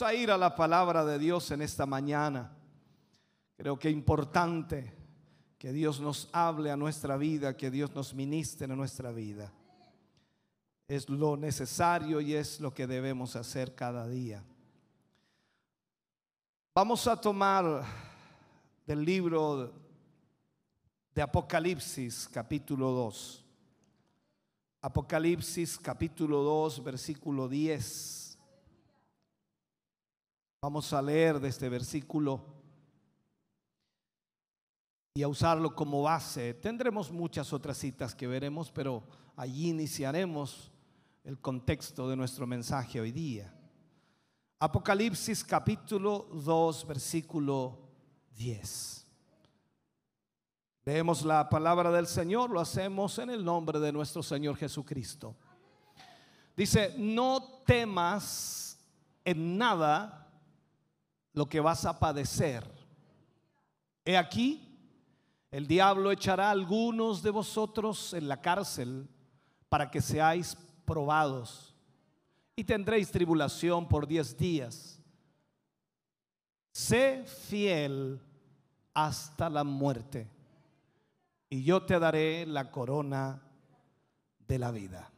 Vamos a ir a la palabra de Dios en esta mañana. Creo que es importante que Dios nos hable a nuestra vida, que Dios nos ministre a nuestra vida. Es lo necesario y es lo que debemos hacer cada día. Vamos a tomar del libro de Apocalipsis capítulo 2. Apocalipsis capítulo 2 versículo 10. Vamos a leer de este versículo y a usarlo como base. Tendremos muchas otras citas que veremos, pero allí iniciaremos el contexto de nuestro mensaje hoy día. Apocalipsis capítulo 2, versículo 10. Leemos la palabra del Señor, lo hacemos en el nombre de nuestro Señor Jesucristo. Dice, no temas en nada lo que vas a padecer. He aquí, el diablo echará a algunos de vosotros en la cárcel para que seáis probados y tendréis tribulación por diez días. Sé fiel hasta la muerte y yo te daré la corona de la vida.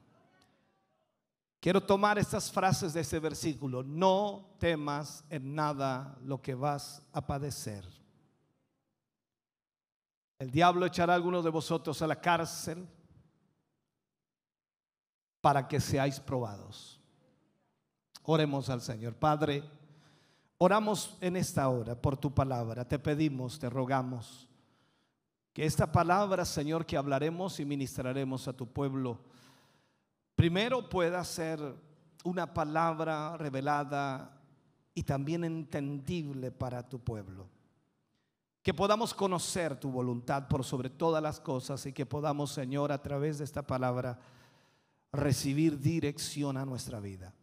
Quiero tomar estas frases de ese versículo. No temas en nada lo que vas a padecer. El diablo echará a algunos de vosotros a la cárcel para que seáis probados. Oremos al Señor. Padre, oramos en esta hora por tu palabra. Te pedimos, te rogamos que esta palabra, Señor, que hablaremos y ministraremos a tu pueblo, primero pueda ser una palabra revelada y también entendible para tu pueblo. Que podamos conocer tu voluntad por sobre todas las cosas y que podamos, Señor, a través de esta palabra, recibir dirección a nuestra vida.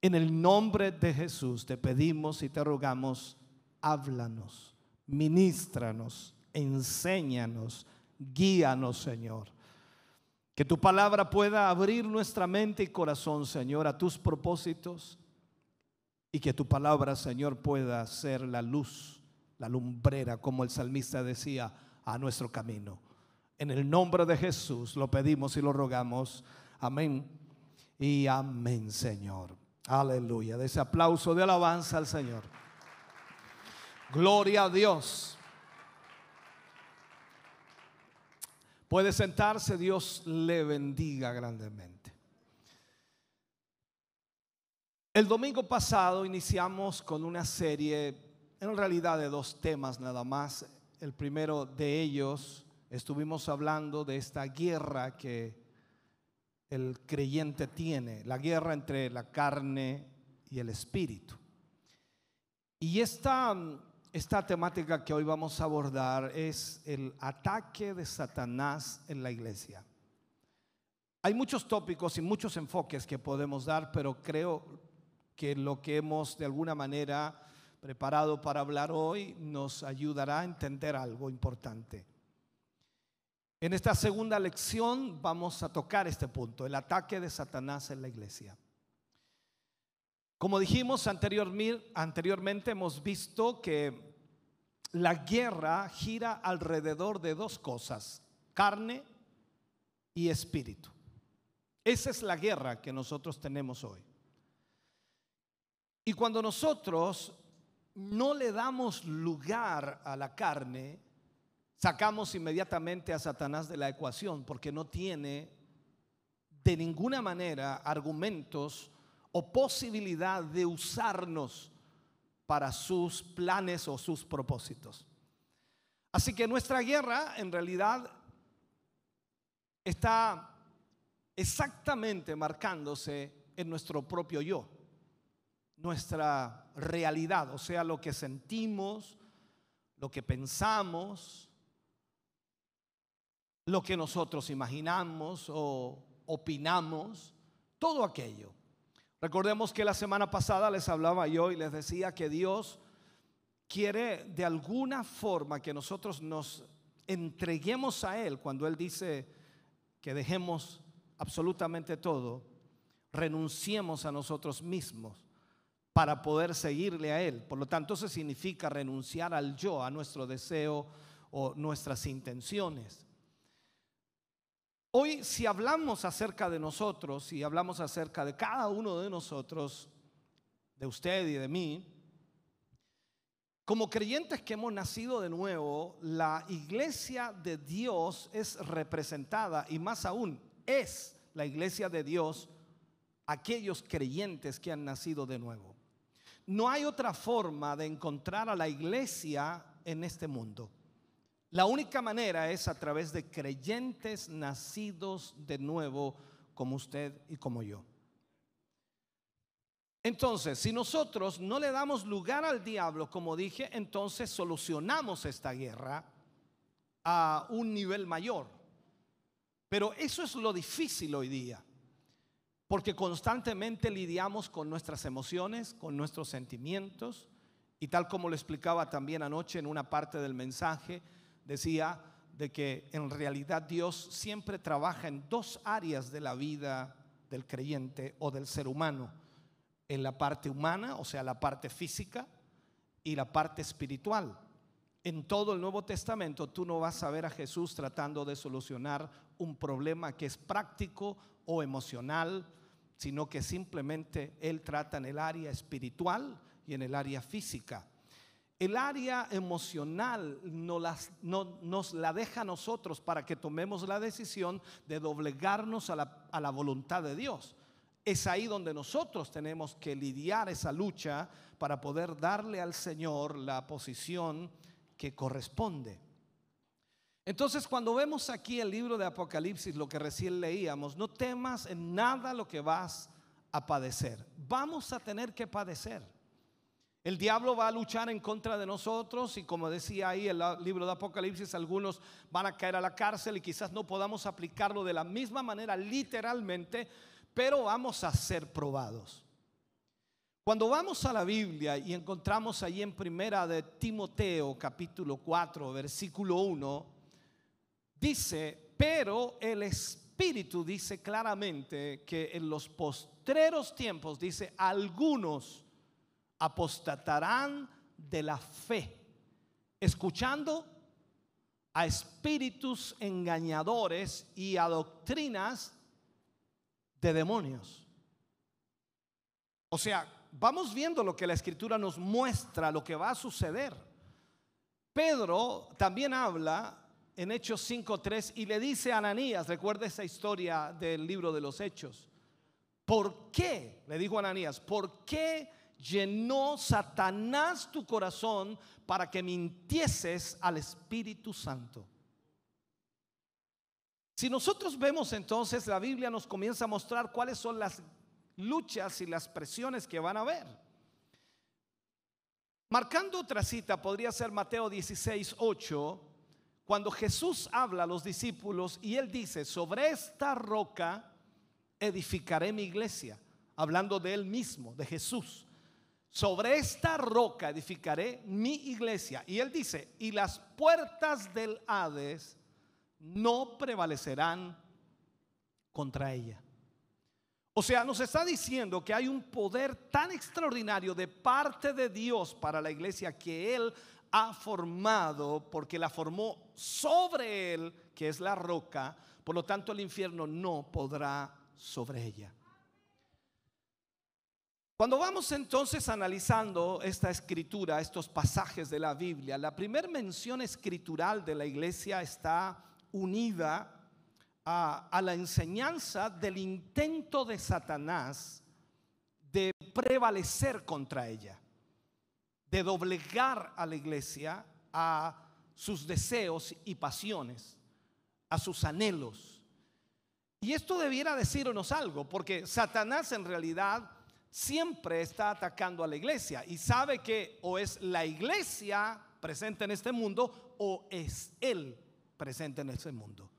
En el nombre de Jesús te pedimos y te rogamos, háblanos, ministranos, enséñanos, guíanos, Señor. Que tu palabra pueda abrir nuestra mente y corazón, Señor, a tus propósitos. Y que tu palabra, Señor, pueda ser la luz, la lumbrera, como el salmista decía, a nuestro camino. En el nombre de Jesús lo pedimos y lo rogamos. Amén. Y amén, Señor. Aleluya. De ese aplauso de alabanza al Señor. Gloria a Dios. Puede sentarse, Dios le bendiga grandemente. El domingo pasado iniciamos con una serie, en realidad de dos temas nada más. El primero de ellos, estuvimos hablando de esta guerra que el creyente tiene, la guerra entre la carne y el espíritu. Y esta esta temática que hoy vamos a abordar es el ataque de Satanás en la iglesia. Hay muchos tópicos y muchos enfoques que podemos dar, pero creo que lo que hemos de alguna manera preparado para hablar hoy nos ayudará a entender algo importante. En esta segunda lección vamos a tocar este punto, el ataque de Satanás en la iglesia. Como dijimos anteriormente, hemos visto que la guerra gira alrededor de dos cosas, carne y espíritu. Esa es la guerra que nosotros tenemos hoy. Y cuando nosotros no le damos lugar a la carne, sacamos inmediatamente a Satanás de la ecuación porque no tiene de ninguna manera argumentos o posibilidad de usarnos para sus planes o sus propósitos. Así que nuestra guerra en realidad está exactamente marcándose en nuestro propio yo. nuestra realidad, o sea, lo que sentimos, lo que pensamos, lo que nosotros imaginamos o opinamos, todo aquello. Recordemos que la semana pasada les hablaba yo y les decía que Dios quiere de alguna forma que nosotros nos entreguemos a Él cuando Él dice que dejemos absolutamente todo, renunciemos a nosotros mismos para poder seguirle a Él. Por lo tanto, eso significa renunciar al yo, a nuestro deseo o nuestras intenciones. Hoy, si hablamos acerca de nosotros, si hablamos acerca de cada uno de nosotros, de usted y de mí, como creyentes que hemos nacido de nuevo, la iglesia de Dios es representada y más aún es la iglesia de Dios aquellos creyentes que han nacido de nuevo. No hay otra forma de encontrar a la iglesia en este mundo. La única manera es a través de creyentes nacidos de nuevo como usted y como yo. Entonces, si nosotros no le damos lugar al diablo, como dije, entonces solucionamos esta guerra a un nivel mayor. Pero eso es lo difícil hoy día, porque constantemente lidiamos con nuestras emociones, con nuestros sentimientos, y tal como lo explicaba también anoche en una parte del mensaje, decía de que en realidad Dios siempre trabaja en dos áreas de la vida del creyente o del ser humano. En la parte humana, o sea, la parte física, y la parte espiritual. En todo el Nuevo Testamento tú no vas a ver a Jesús tratando de solucionar un problema que es práctico o emocional, sino que simplemente Él trata en el área espiritual y en el área física. El área emocional nos, la deja a nosotros para que tomemos la decisión de doblegarnos a la, a la voluntad de Dios. Es ahí donde nosotros tenemos que lidiar esa lucha para poder darle al Señor la posición que corresponde. Entonces, cuando vemos aquí el libro de Apocalipsis, lo que recién leíamos, no temas en nada lo que vas a padecer. Vamos a tener que padecer. El diablo va a luchar en contra de nosotros y como decía ahí el libro de Apocalipsis, algunos van a caer a la cárcel y quizás no podamos aplicarlo de la misma manera literalmente, pero vamos a ser probados. Cuando vamos a la Biblia y encontramos ahí en primera de Timoteo capítulo 4 versículo 1, dice, pero el Espíritu dice claramente que en los postreros tiempos, dice, algunos apostatarán de la fe, escuchando a espíritus engañadores y a doctrinas de demonios. O sea, vamos viendo lo que la escritura nos muestra, lo que va a suceder. Pedro también habla en Hechos 5.3 y le dice a Ananías, recuerda esa historia del libro de los Hechos, ¿por qué? Le dijo Ananías, ¿por qué? Llenó Satanás tu corazón para que mintieses al Espíritu Santo. Si nosotros vemos entonces, la Biblia nos comienza a mostrar cuáles son las luchas y las presiones que van a haber. Marcando otra cita, podría ser Mateo 16, 8, cuando Jesús habla a los discípulos y él dice, sobre esta roca edificaré mi iglesia, hablando de él mismo, de Jesús. Sobre esta roca edificaré mi iglesia. Y él dice, y las puertas del Hades no prevalecerán contra ella. O sea, nos está diciendo que hay un poder tan extraordinario de parte de Dios para la iglesia que Él ha formado, porque la formó sobre Él, que es la roca. Por lo tanto, el infierno no podrá sobre ella. Cuando vamos entonces analizando esta escritura, estos pasajes de la Biblia, la primera mención escritural de la iglesia está unida a, la enseñanza del intento de Satanás de prevalecer contra ella, de doblegar a la iglesia a sus deseos y pasiones, a sus anhelos. Y esto debiera decirnos algo, porque Satanás en realidad siempre está atacando a la iglesia y sabe que o es la iglesia presente en este mundo o es él presente en este mundo.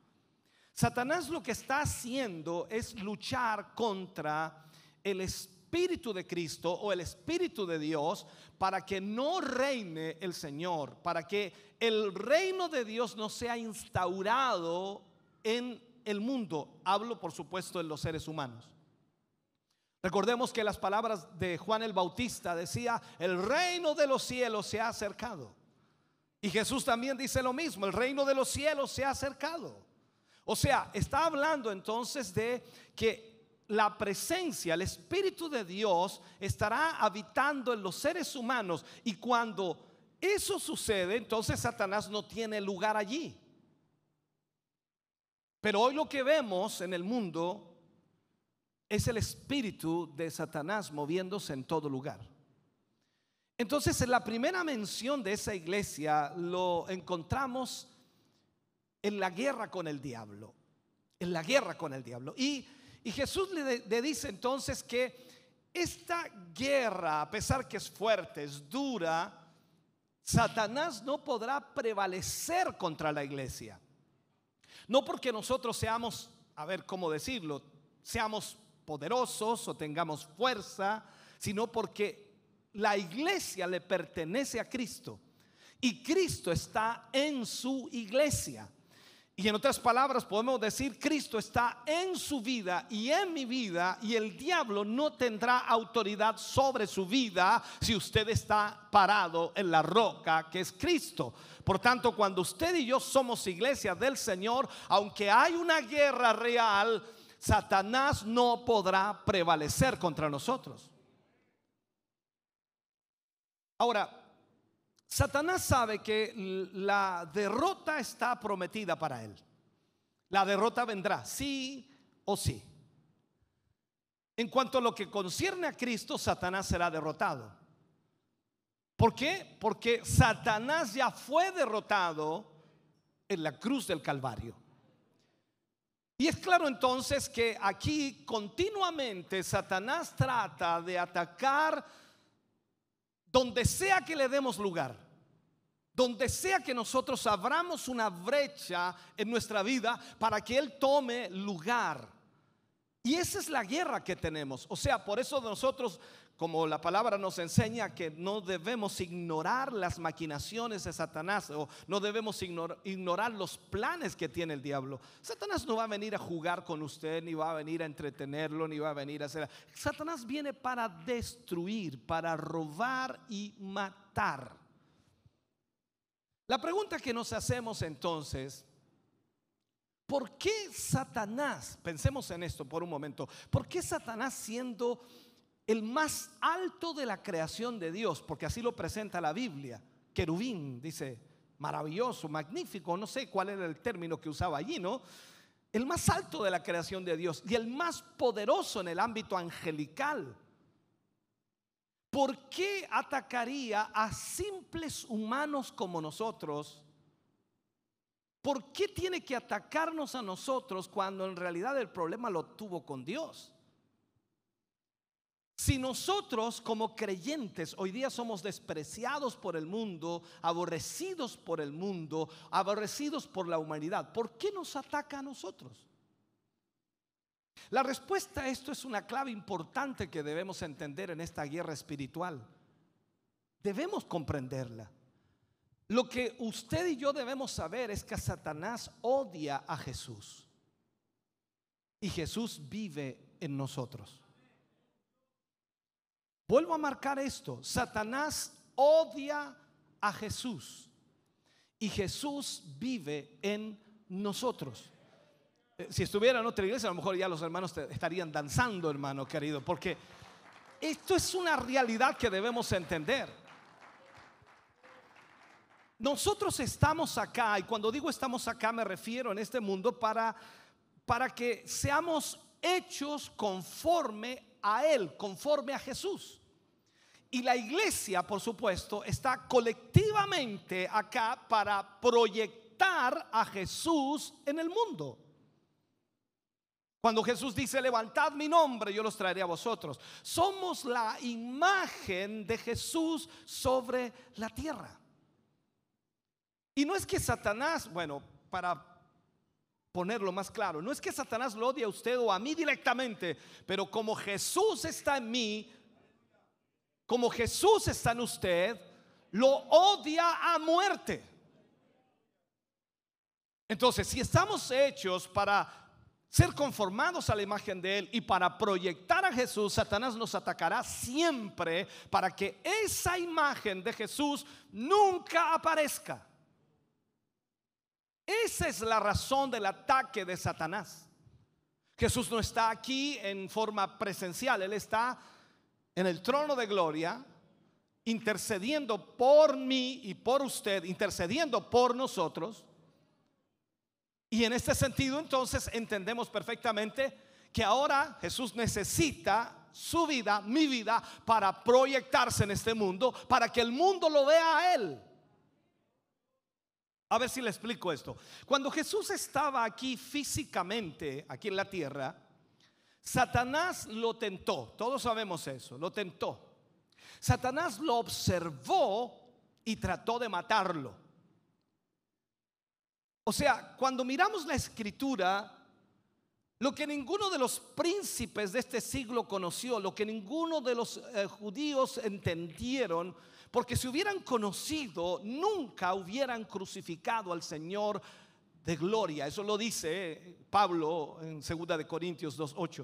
Satanás lo que está haciendo es luchar contra el Espíritu de Cristo o el Espíritu de Dios para que no reine el Señor, para que el reino de Dios no sea instaurado en el mundo. Hablo, por supuesto, en los seres humanos. Recordemos que las palabras de Juan el Bautista decía, el reino de los cielos se ha acercado. Y Jesús también dice lo mismo, el reino de los cielos se ha acercado. O sea, está hablando entonces de que la presencia, el Espíritu de Dios estará habitando en los seres humanos y cuando eso sucede, entonces Satanás no tiene lugar allí. Pero hoy lo que vemos en el mundo es el espíritu de Satanás moviéndose en todo lugar. Entonces, en la primera mención de esa iglesia lo encontramos en la guerra con el diablo. En la guerra con el diablo. Y, Jesús le, le dice entonces que esta guerra, a pesar que es fuerte, es dura, Satanás no podrá prevalecer contra la iglesia. No porque nosotros seamos, a ver cómo decirlo, seamos poderosos o tengamos fuerza, sino porque la iglesia le pertenece a Cristo y Cristo está en su iglesia. Y en otras palabras podemos decir, Cristo está en su vida y en mi vida y el diablo no tendrá autoridad sobre su vida si usted está parado en la roca que es Cristo. Por tanto, cuando usted y yo somos iglesia del Señor, aunque hay una guerra real, Satanás no podrá prevalecer contra nosotros. Ahora, Satanás sabe que la derrota está prometida para él. La derrota vendrá, sí o sí. En cuanto a lo que concierne a Cristo, Satanás será derrotado. ¿Por qué? Porque Satanás ya fue derrotado en la cruz del Calvario. Y es claro entonces que aquí continuamente Satanás trata de atacar donde sea que le demos lugar, donde sea que nosotros abramos una brecha en nuestra vida para que Él tome lugar. Y esa es la guerra que tenemos. O sea, por eso nosotros como la palabra nos enseña que no debemos ignorar las maquinaciones de Satanás o no debemos ignorar, los planes que tiene el diablo. Satanás no va a venir a jugar con usted, ni va a venir a entretenerlo, ni va a venir a hacer... Satanás viene para destruir, para robar y matar. La pregunta que nos hacemos entonces, ¿por qué Satanás, pensemos en esto por un momento, ¿por qué Satanás siendo el más alto de la creación de Dios, porque así lo presenta la Biblia. Querubín, dice, maravilloso, magnífico, no sé cuál era el término que usaba allí, ¿no? El más alto de la creación de Dios y el más poderoso en el ámbito angelical. ¿Por qué atacaría a simples humanos como nosotros? ¿Por qué tiene que atacarnos a nosotros cuando en realidad el problema lo tuvo con Dios? Si nosotros como creyentes hoy día somos despreciados por el mundo, aborrecidos por el mundo, aborrecidos por la humanidad, ¿por qué nos ataca a nosotros? La respuesta a esto es una clave importante que debemos entender en esta guerra espiritual. Debemos comprenderla. Lo que usted y yo debemos saber es que Satanás odia a Jesús y Jesús vive en nosotros. Vuelvo a marcar esto. Satanás odia a Jesús y Jesús vive en nosotros. Eh, si estuviera en otra iglesia, a lo mejor ya los hermanos estarían danzando, hermano querido, porque esto es una realidad que debemos entender. Nosotros estamos acá, y cuando digo estamos acá me refiero en este mundo para, para que seamos hechos conforme a Él, conforme a Jesús. Y la iglesia, por supuesto, está colectivamente acá para proyectar a Jesús en el mundo. Cuando Jesús dice, levantad mi nombre, yo los traeré a vosotros. Somos la imagen de Jesús sobre la tierra. Y no es que Satanás, bueno, para ponerlo más claro, no es que Satanás lo odie a usted o a mí directamente, pero como Jesús está en mí, como Jesús está en usted, lo odia a muerte. Entonces, si estamos hechos para ser conformados a la imagen de Él y para proyectar a Jesús, Satanás nos atacará siempre para que esa imagen de Jesús nunca aparezca. Esa es la razón del ataque de Satanás. Jesús no está aquí en forma presencial, Él está en el trono de gloria, intercediendo por mí y por usted, intercediendo por nosotros. Y en este sentido entonces entendemos perfectamente que ahora Jesús necesita su vida, mi vida, para proyectarse en este mundo, para que el mundo lo vea a Él. A ver si le explico esto. Cuando Jesús estaba aquí físicamente, aquí en la tierra, Satanás lo tentó. Todos sabemos eso, lo tentó. Satanás lo observó y trató de matarlo. O sea, cuando miramos la escritura, lo que ninguno de los príncipes de este siglo conoció, lo que ninguno de los eh, judíos entendieron, porque si hubieran conocido, nunca hubieran crucificado al Señor de gloria. Eso lo dice eh, Pablo en 2 de Corintios 2:8.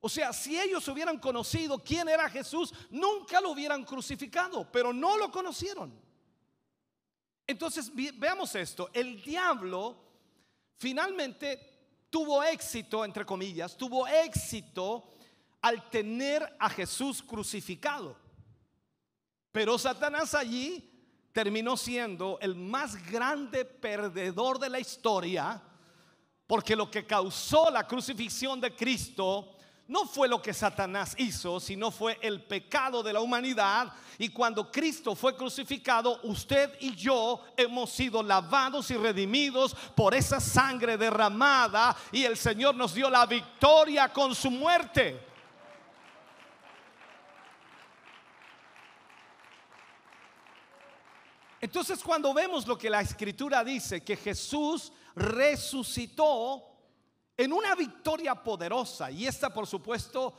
O sea, si ellos hubieran conocido quién era Jesús, nunca lo hubieran crucificado, pero no lo conocieron. Entonces, veamos esto. El diablo finalmente tuvo éxito, entre comillas, tuvo éxito al tener a Jesús crucificado. Pero Satanás allí terminó siendo el más grande perdedor de la historia, porque lo que causó la crucifixión de Cristo no fue lo que Satanás hizo, sino fue el pecado de la humanidad. Y cuando Cristo fue crucificado, usted y yo hemos sido lavados y redimidos por esa sangre derramada y el Señor nos dio la victoria con su muerte. Entonces cuando vemos lo que la escritura dice, que Jesús resucitó, en una victoria poderosa. Y esta, por supuesto,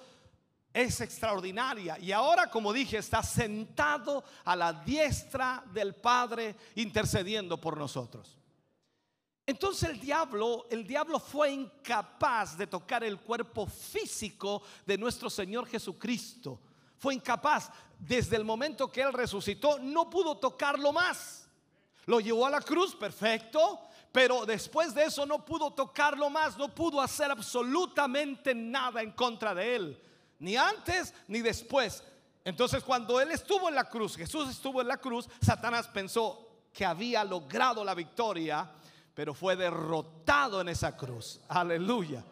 es extraordinaria. Y ahora, como dije, está sentado a la diestra del Padre intercediendo por nosotros. Entonces el diablo, el diablo fue incapaz de tocar el cuerpo físico de nuestro Señor Jesucristo. Fue incapaz. Desde el momento que Él resucitó, no pudo tocarlo más. Lo llevó a la cruz, perfecto pero después de eso no pudo tocarlo más, no pudo hacer absolutamente nada en contra de él, ni antes ni después. Entonces cuando él estuvo en la cruz, Jesús estuvo en la cruz, Satanás pensó que había logrado la victoria, pero fue derrotado en esa cruz. Aleluya.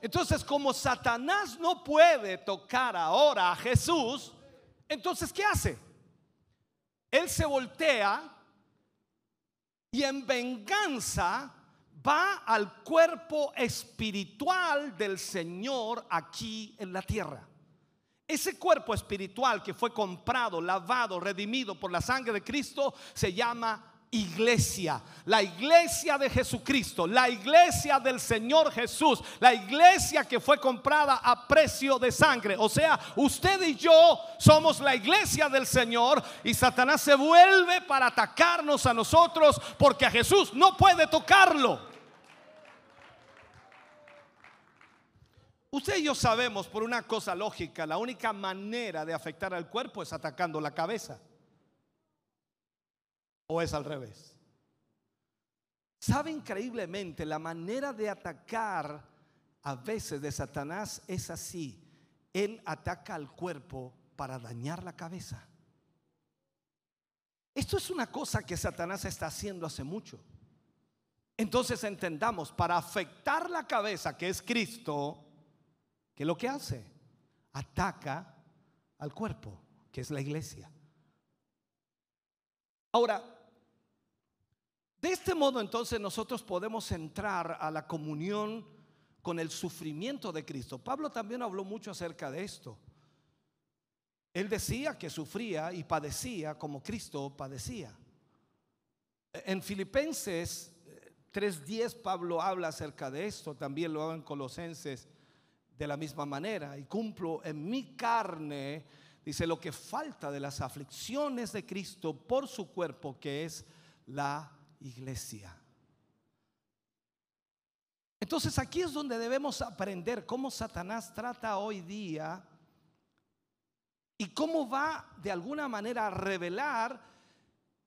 Entonces como Satanás no puede tocar ahora a Jesús, entonces ¿qué hace? Él se voltea y en venganza va al cuerpo espiritual del Señor aquí en la tierra. Ese cuerpo espiritual que fue comprado, lavado, redimido por la sangre de Cristo se llama iglesia, la iglesia de Jesucristo, la iglesia del Señor Jesús, la iglesia que fue comprada a precio de sangre. O sea, usted y yo somos la iglesia del Señor y Satanás se vuelve para atacarnos a nosotros porque a Jesús no puede tocarlo. Usted y yo sabemos por una cosa lógica, la única manera de afectar al cuerpo es atacando la cabeza. ¿O es al revés? ¿Sabe increíblemente la manera de atacar a veces de Satanás es así? Él ataca al cuerpo para dañar la cabeza. Esto es una cosa que Satanás está haciendo hace mucho. Entonces entendamos, para afectar la cabeza, que es Cristo, ¿qué es lo que hace? Ataca al cuerpo, que es la iglesia. Ahora, de este modo entonces nosotros podemos entrar a la comunión con el sufrimiento de Cristo. Pablo también habló mucho acerca de esto. Él decía que sufría y padecía como Cristo padecía. En Filipenses 3.10 eh, Pablo habla acerca de esto, también lo hago en Colosenses de la misma manera. Y cumplo en mi carne, dice, lo que falta de las aflicciones de Cristo por su cuerpo, que es la iglesia. Entonces aquí es donde debemos aprender cómo Satanás trata hoy día y cómo va de alguna manera a revelar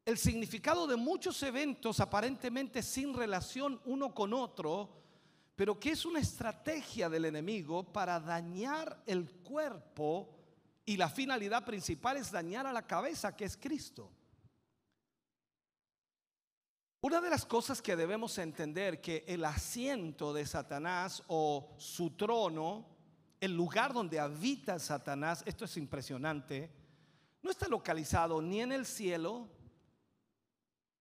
el significado de muchos eventos aparentemente sin relación uno con otro, pero que es una estrategia del enemigo para dañar el cuerpo y la finalidad principal es dañar a la cabeza que es Cristo. Una de las cosas que debemos entender que el asiento de Satanás o su trono, el lugar donde habita Satanás, esto es impresionante, no está localizado ni en el cielo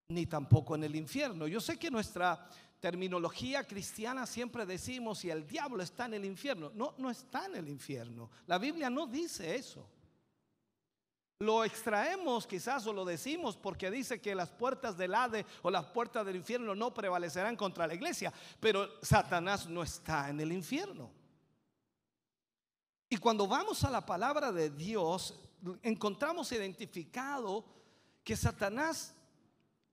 ni tampoco en el infierno. Yo sé que nuestra terminología cristiana siempre decimos si el diablo está en el infierno. No, no está en el infierno. La Biblia no dice eso. Lo extraemos quizás o lo decimos porque dice que las puertas del Hade o las puertas del infierno no prevalecerán contra la iglesia, pero Satanás no está en el infierno. Y cuando vamos a la palabra de Dios, encontramos identificado que Satanás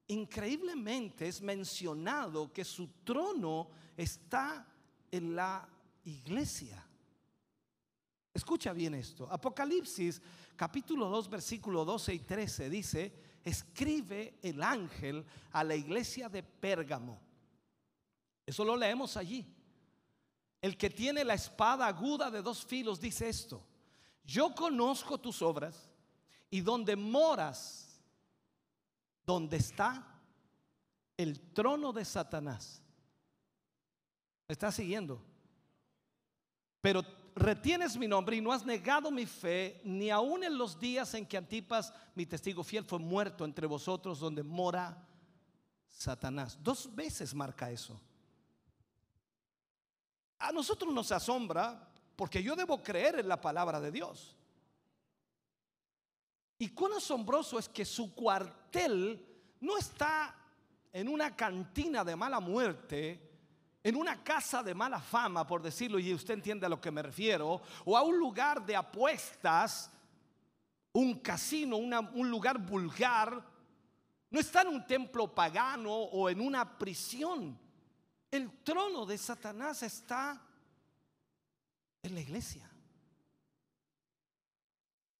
increíblemente es mencionado que su trono está en la iglesia. Escucha bien esto. Apocalipsis capítulo 2, versículo 12 y 13 dice, escribe el ángel a la iglesia de Pérgamo. Eso lo leemos allí. El que tiene la espada aguda de dos filos dice esto, yo conozco tus obras y donde moras, donde está el trono de Satanás. ¿Me está siguiendo? Pero retienes mi nombre y no has negado mi fe, ni aun en los días en que Antipas, mi testigo fiel, fue muerto entre vosotros, donde mora Satanás. Dos veces marca eso. A nosotros nos asombra porque yo debo creer en la palabra de Dios. Y cuán asombroso es que su cuartel no está en una cantina de mala muerte, en una casa de mala fama, por decirlo, y usted entiende a lo que me refiero, o a un lugar de apuestas, un casino, un lugar vulgar, no está en un templo pagano o en una prisión. El trono de Satanás está en la iglesia.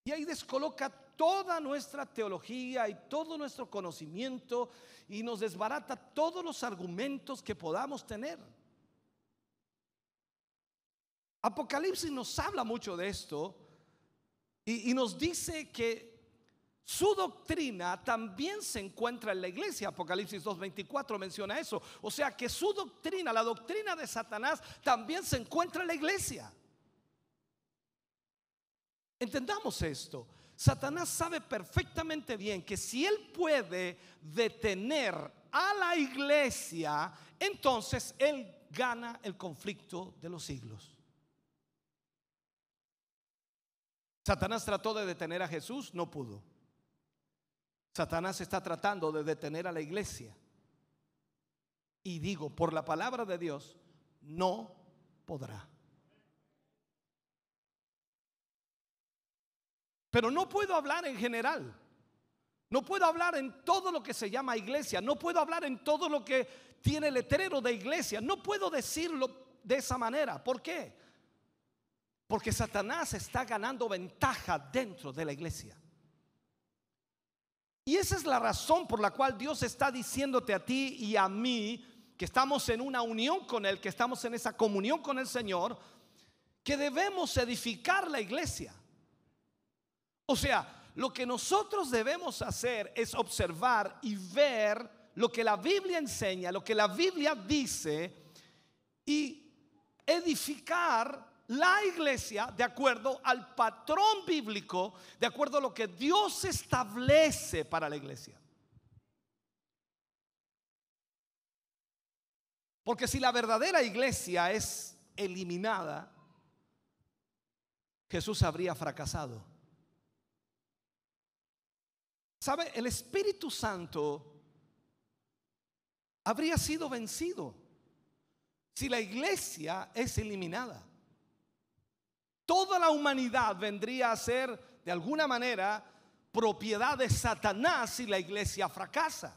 Y ahí descoloca toda nuestra teología y todo nuestro conocimiento y nos desbarata todos los argumentos que podamos tener. Apocalipsis nos habla mucho de esto y, nos dice que su doctrina también se encuentra en la iglesia. Apocalipsis 2.24 menciona eso. O sea que su doctrina, la doctrina de Satanás, también se encuentra en la iglesia. Entendamos esto. Satanás sabe perfectamente bien que si él puede detener a la iglesia, entonces él gana el conflicto de los siglos. Satanás trató de detener a Jesús, no pudo. Satanás está tratando de detener a la iglesia. Y digo, por la palabra de Dios, no podrá. Pero no puedo hablar en general. No puedo hablar en todo lo que se llama iglesia. No puedo hablar en todo lo que tiene letrero de iglesia. No puedo decirlo de esa manera. ¿Por qué? Porque Satanás está ganando ventaja dentro de la iglesia. Y esa es la razón por la cual Dios está diciéndote a ti y a mí que estamos en una unión con Él, que estamos en esa comunión con el Señor, que debemos edificar la iglesia. O sea, lo que nosotros debemos hacer es observar y ver lo que la Biblia enseña, lo que la Biblia dice y edificar la iglesia de acuerdo al patrón bíblico, de acuerdo a lo que Dios establece para la iglesia. Porque si la verdadera iglesia es eliminada, Jesús habría fracasado. ¿Sabe? El Espíritu Santo habría sido vencido si la iglesia es eliminada. Toda la humanidad vendría a ser de alguna manera propiedad de Satanás si la iglesia fracasa.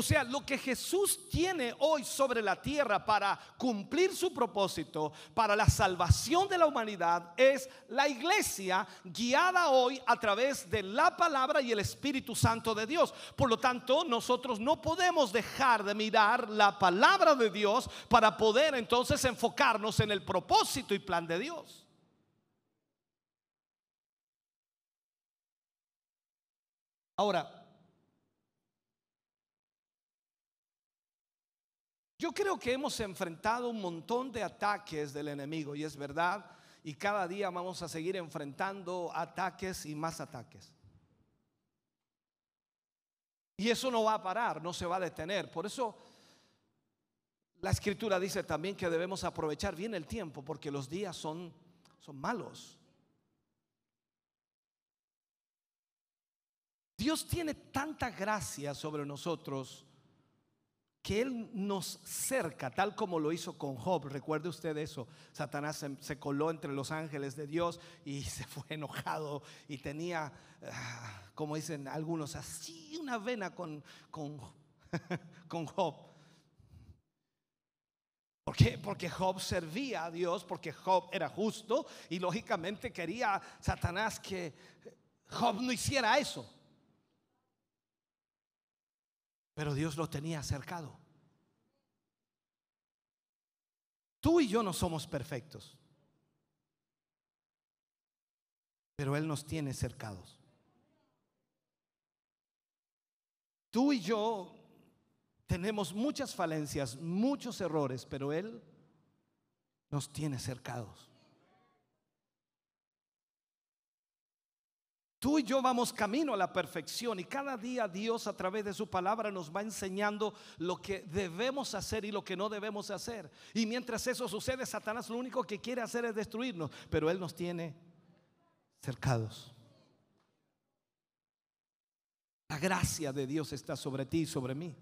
O sea, lo que Jesús tiene hoy sobre la tierra para cumplir su propósito, para la salvación de la humanidad, es la iglesia guiada hoy a través de la palabra y el Espíritu Santo de Dios. Por lo tanto, nosotros no podemos dejar de mirar la palabra de Dios para poder entonces enfocarnos en el propósito y plan de Dios. Ahora, Yo creo que hemos enfrentado un montón de ataques del enemigo y es verdad, y cada día vamos a seguir enfrentando ataques y más ataques. Y eso no va a parar, no se va a detener. Por eso la escritura dice también que debemos aprovechar bien el tiempo porque los días son, son malos. Dios tiene tanta gracia sobre nosotros que Él nos cerca, tal como lo hizo con Job. Recuerde usted eso. Satanás se, coló entre los ángeles de Dios y se fue enojado y tenía, ah, como dicen algunos, así una vena con, con, con Job. ¿Por qué? Porque Job servía a Dios, porque Job era justo y lógicamente quería Satanás que Job no hiciera eso. Pero Dios lo tenía cercado. Tú y yo no somos perfectos. Pero Él nos tiene cercados. Tú y yo tenemos muchas falencias, muchos errores, pero Él nos tiene cercados. Tú y yo vamos camino a la perfección y cada día Dios a través de su palabra nos va enseñando lo que debemos hacer y lo que no debemos hacer. Y mientras eso sucede, Satanás lo único que quiere hacer es destruirnos, pero Él nos tiene cercados. La gracia de Dios está sobre ti y sobre mí.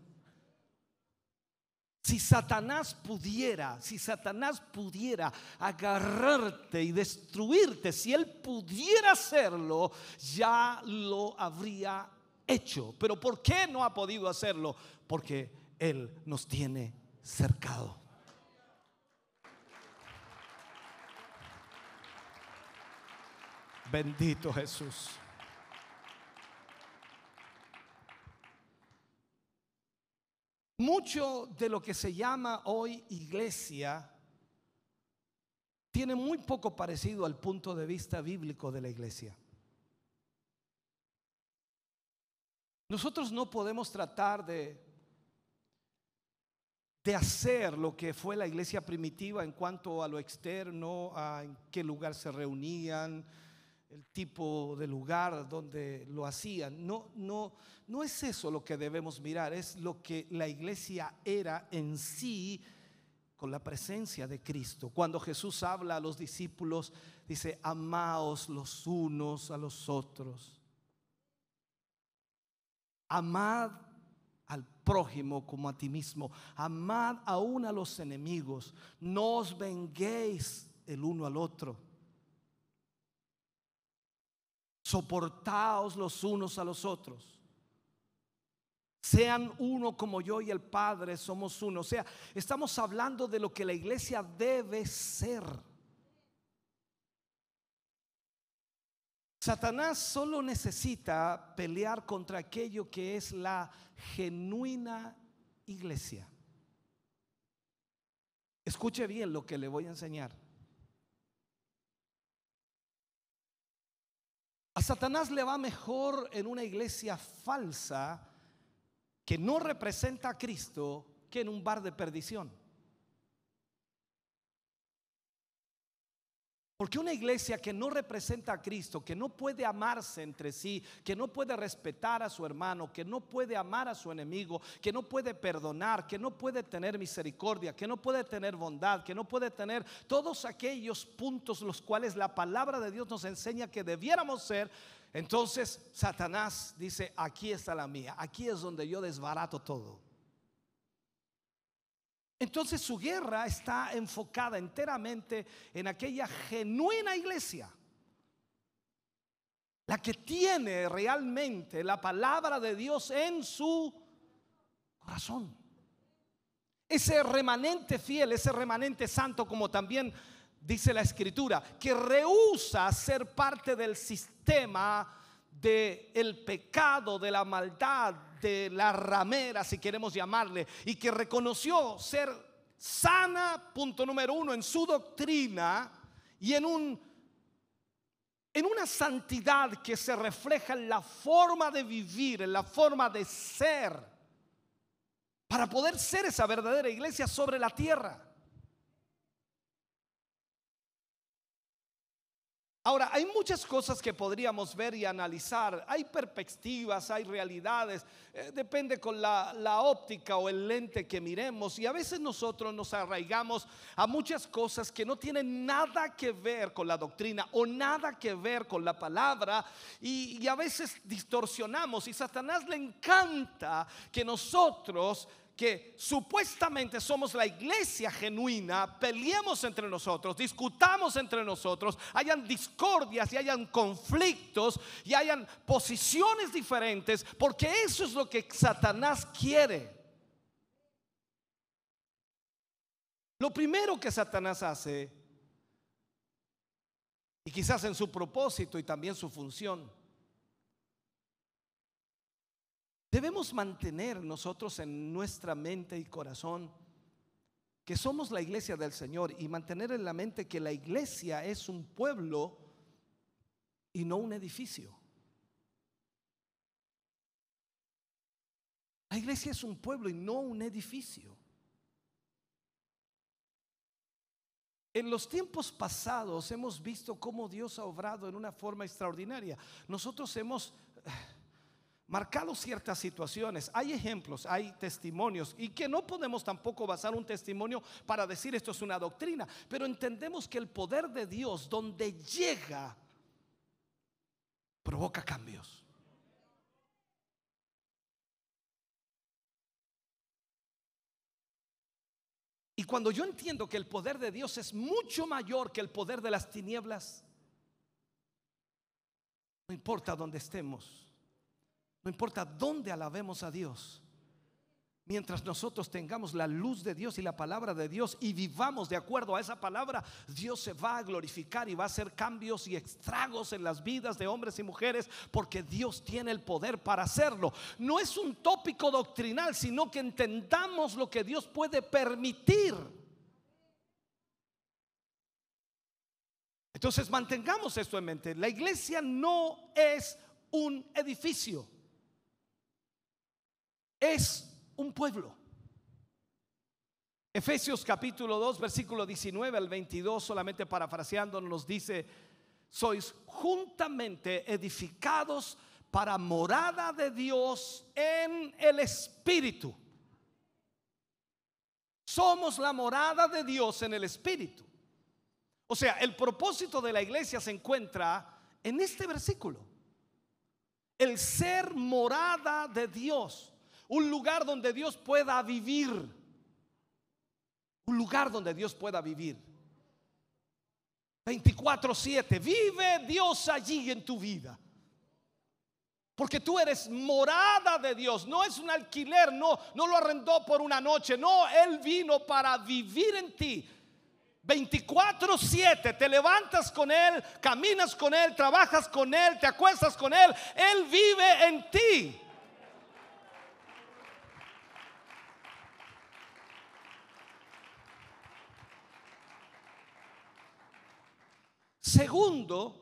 Si Satanás pudiera, si Satanás pudiera agarrarte y destruirte, si él pudiera hacerlo, ya lo habría hecho. Pero ¿por qué no ha podido hacerlo? Porque él nos tiene cercado. Bendito Jesús. Mucho de lo que se llama hoy iglesia tiene muy poco parecido al punto de vista bíblico de la iglesia. Nosotros no podemos tratar de, de hacer lo que fue la iglesia primitiva en cuanto a lo externo, a en qué lugar se reunían, el tipo de lugar donde lo hacían. No, no, no es eso lo que debemos mirar, es lo que la iglesia era en sí con la presencia de Cristo. Cuando Jesús habla a los discípulos, dice, amaos los unos a los otros. Amad al prójimo como a ti mismo. Amad aún a los enemigos. No os venguéis el uno al otro soportaos los unos a los otros. Sean uno como yo y el Padre somos uno. O sea, estamos hablando de lo que la iglesia debe ser. Satanás solo necesita pelear contra aquello que es la genuina iglesia. Escuche bien lo que le voy a enseñar. A Satanás le va mejor en una iglesia falsa que no representa a Cristo que en un bar de perdición. Porque una iglesia que no representa a Cristo, que no puede amarse entre sí, que no puede respetar a su hermano, que no puede amar a su enemigo, que no puede perdonar, que no puede tener misericordia, que no puede tener bondad, que no puede tener todos aquellos puntos los cuales la palabra de Dios nos enseña que debiéramos ser, entonces Satanás dice, aquí está la mía, aquí es donde yo desbarato todo. Entonces su guerra está enfocada enteramente en aquella genuina iglesia, la que tiene realmente la palabra de Dios en su corazón. Ese remanente fiel, ese remanente santo, como también dice la escritura, que rehúsa ser parte del sistema del el pecado, de la maldad, de la ramera, si queremos llamarle, y que reconoció ser sana, punto número uno, en su doctrina y en un en una santidad que se refleja en la forma de vivir, en la forma de ser, para poder ser esa verdadera iglesia sobre la tierra. Ahora, hay muchas cosas que podríamos ver y analizar. Hay perspectivas, hay realidades. Eh, depende con la, la, óptica o el lente que miremos. Y a veces nosotros nos arraigamos a muchas cosas que no tienen nada que ver con la doctrina o nada que ver con la palabra. Y, y a veces distorsionamos. Y Satanás le encanta que nosotros que supuestamente somos la iglesia genuina, peleemos entre nosotros, discutamos entre nosotros, hayan discordias y hayan conflictos y hayan posiciones diferentes, porque eso es lo que Satanás quiere. Lo primero que Satanás hace, y quizás en su propósito y también su función, Debemos mantener nosotros en nuestra mente y corazón que somos la iglesia del Señor y mantener en la mente que la iglesia es un pueblo y no un edificio. La iglesia es un pueblo y no un edificio. En los tiempos pasados hemos visto cómo Dios ha obrado en una forma extraordinaria. Nosotros hemos marcado ciertas situaciones. Hay ejemplos, hay testimonios y que no podemos tampoco basar un testimonio para decir esto es una doctrina, pero entendemos que el poder de Dios donde llega provoca cambios. Y cuando yo entiendo que el poder de Dios es mucho mayor que el poder de las tinieblas, no importa dónde estemos, no importa dónde alabemos a Dios. Mientras nosotros tengamos la luz de Dios y la palabra de Dios y vivamos de acuerdo a esa palabra, Dios se va a glorificar y va a hacer cambios y estragos en las vidas de hombres y mujeres porque Dios tiene el poder para hacerlo. No es un tópico doctrinal, sino que entendamos lo que Dios puede permitir. Entonces mantengamos esto en mente. La iglesia no es un edificio es un pueblo. Efesios capítulo 2, versículo 19 al 22, solamente parafraseando, nos dice, sois juntamente edificados para morada de Dios en el Espíritu. Somos la morada de Dios en el Espíritu. O sea, el propósito de la iglesia se encuentra en este versículo. El ser morada de Dios. Un lugar donde Dios pueda vivir. Un lugar donde Dios pueda vivir. 24/7. Vive Dios allí en tu vida. Porque tú eres morada de Dios, no es un alquiler, no, no lo arrendó por una noche, no, Él vino para vivir en ti. 24/7, te levantas con Él, caminas con Él, trabajas con Él, te acuestas con Él, Él vive en ti. Segundo,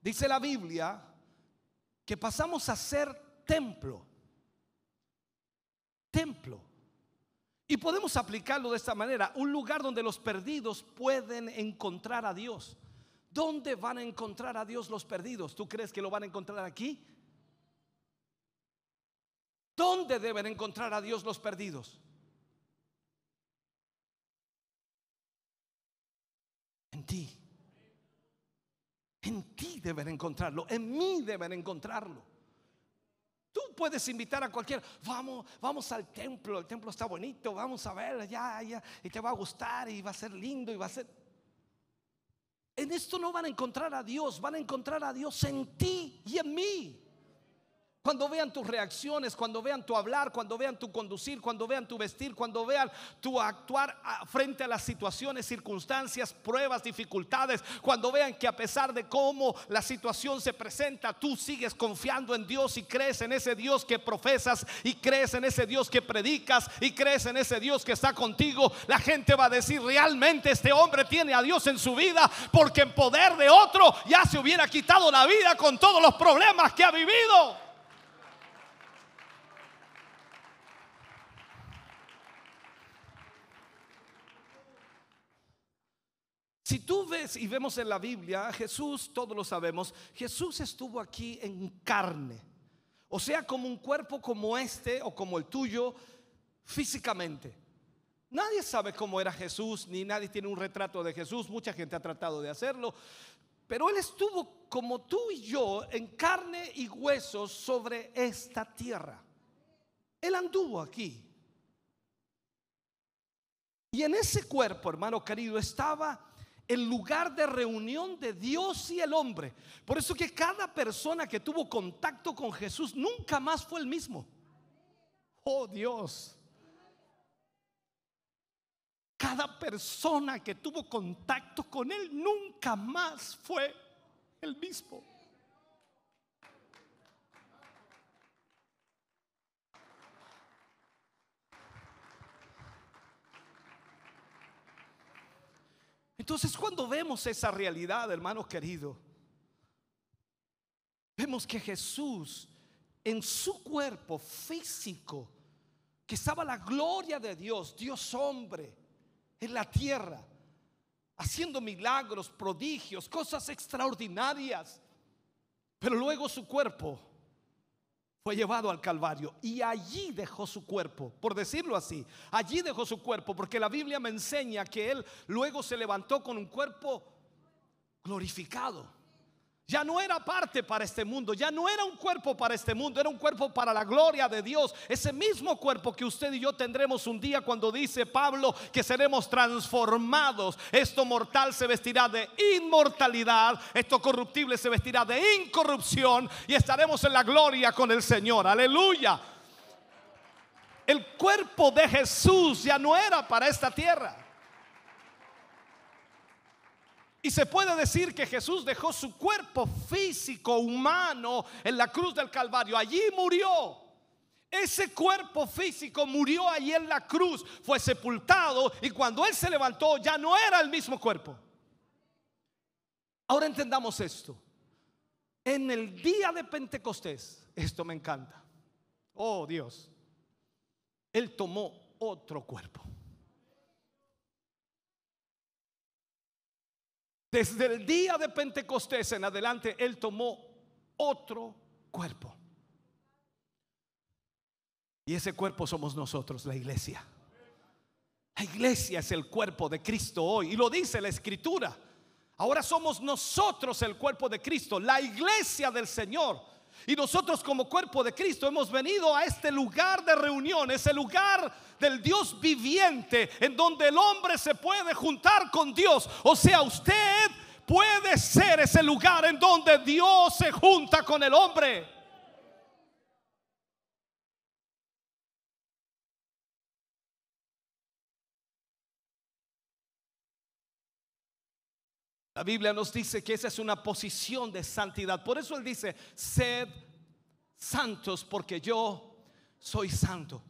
dice la Biblia, que pasamos a ser templo. Templo. Y podemos aplicarlo de esta manera, un lugar donde los perdidos pueden encontrar a Dios, ¿Dónde van a encontrar a Dios los perdidos? ¿Tú crees que lo van a encontrar aquí? ¿Dónde deben encontrar a Dios los perdidos? En ti. En ti deben encontrarlo. En mí deben encontrarlo. Tú puedes invitar a cualquiera, vamos, vamos al templo, el templo está bonito, vamos a ver, ya, ya, y te va a gustar y va a ser lindo y va a ser... En esto no van a encontrar a Dios, van a encontrar a Dios en ti y en mí. Cuando vean tus reacciones, cuando vean tu hablar, cuando vean tu conducir, cuando vean tu vestir, cuando vean tu actuar frente a las situaciones, circunstancias, pruebas, dificultades, cuando vean que a pesar de cómo la situación se presenta, tú sigues confiando en Dios y crees en ese Dios que profesas y crees en ese Dios que predicas y crees en ese Dios que está contigo, la gente va a decir, realmente este hombre tiene a Dios en su vida porque en poder de otro ya se hubiera quitado la vida con todos los problemas que ha vivido. Si tú ves y vemos en la Biblia, Jesús, todos lo sabemos, Jesús estuvo aquí en carne. O sea, como un cuerpo como este o como el tuyo, físicamente. Nadie sabe cómo era Jesús, ni nadie tiene un retrato de Jesús. Mucha gente ha tratado de hacerlo. Pero Él estuvo como tú y yo en carne y huesos sobre esta tierra. Él anduvo aquí. Y en ese cuerpo, hermano querido, estaba el lugar de reunión de Dios y el hombre. Por eso que cada persona que tuvo contacto con Jesús nunca más fue el mismo. Oh Dios. Cada persona que tuvo contacto con Él nunca más fue el mismo. Entonces cuando vemos esa realidad, hermanos queridos, vemos que Jesús en su cuerpo físico, que estaba la gloria de Dios, Dios hombre, en la tierra, haciendo milagros, prodigios, cosas extraordinarias, pero luego su cuerpo fue llevado al Calvario y allí dejó su cuerpo, por decirlo así, allí dejó su cuerpo, porque la Biblia me enseña que él luego se levantó con un cuerpo glorificado. Ya no era parte para este mundo, ya no era un cuerpo para este mundo, era un cuerpo para la gloria de Dios. Ese mismo cuerpo que usted y yo tendremos un día cuando dice Pablo que seremos transformados. Esto mortal se vestirá de inmortalidad, esto corruptible se vestirá de incorrupción y estaremos en la gloria con el Señor. Aleluya. El cuerpo de Jesús ya no era para esta tierra. Y se puede decir que Jesús dejó su cuerpo físico, humano, en la cruz del Calvario. Allí murió. Ese cuerpo físico murió allí en la cruz, fue sepultado y cuando Él se levantó ya no era el mismo cuerpo. Ahora entendamos esto. En el día de Pentecostés, esto me encanta. Oh Dios, Él tomó otro cuerpo. Desde el día de Pentecostés en adelante, Él tomó otro cuerpo. Y ese cuerpo somos nosotros, la iglesia. La iglesia es el cuerpo de Cristo hoy. Y lo dice la escritura. Ahora somos nosotros el cuerpo de Cristo, la iglesia del Señor. Y nosotros como cuerpo de Cristo hemos venido a este lugar de reunión, ese lugar del Dios viviente, en donde el hombre se puede juntar con Dios. O sea, usted puede ser ese lugar en donde Dios se junta con el hombre. La Biblia nos dice que esa es una posición de santidad. Por eso Él dice, sed santos porque yo soy santo.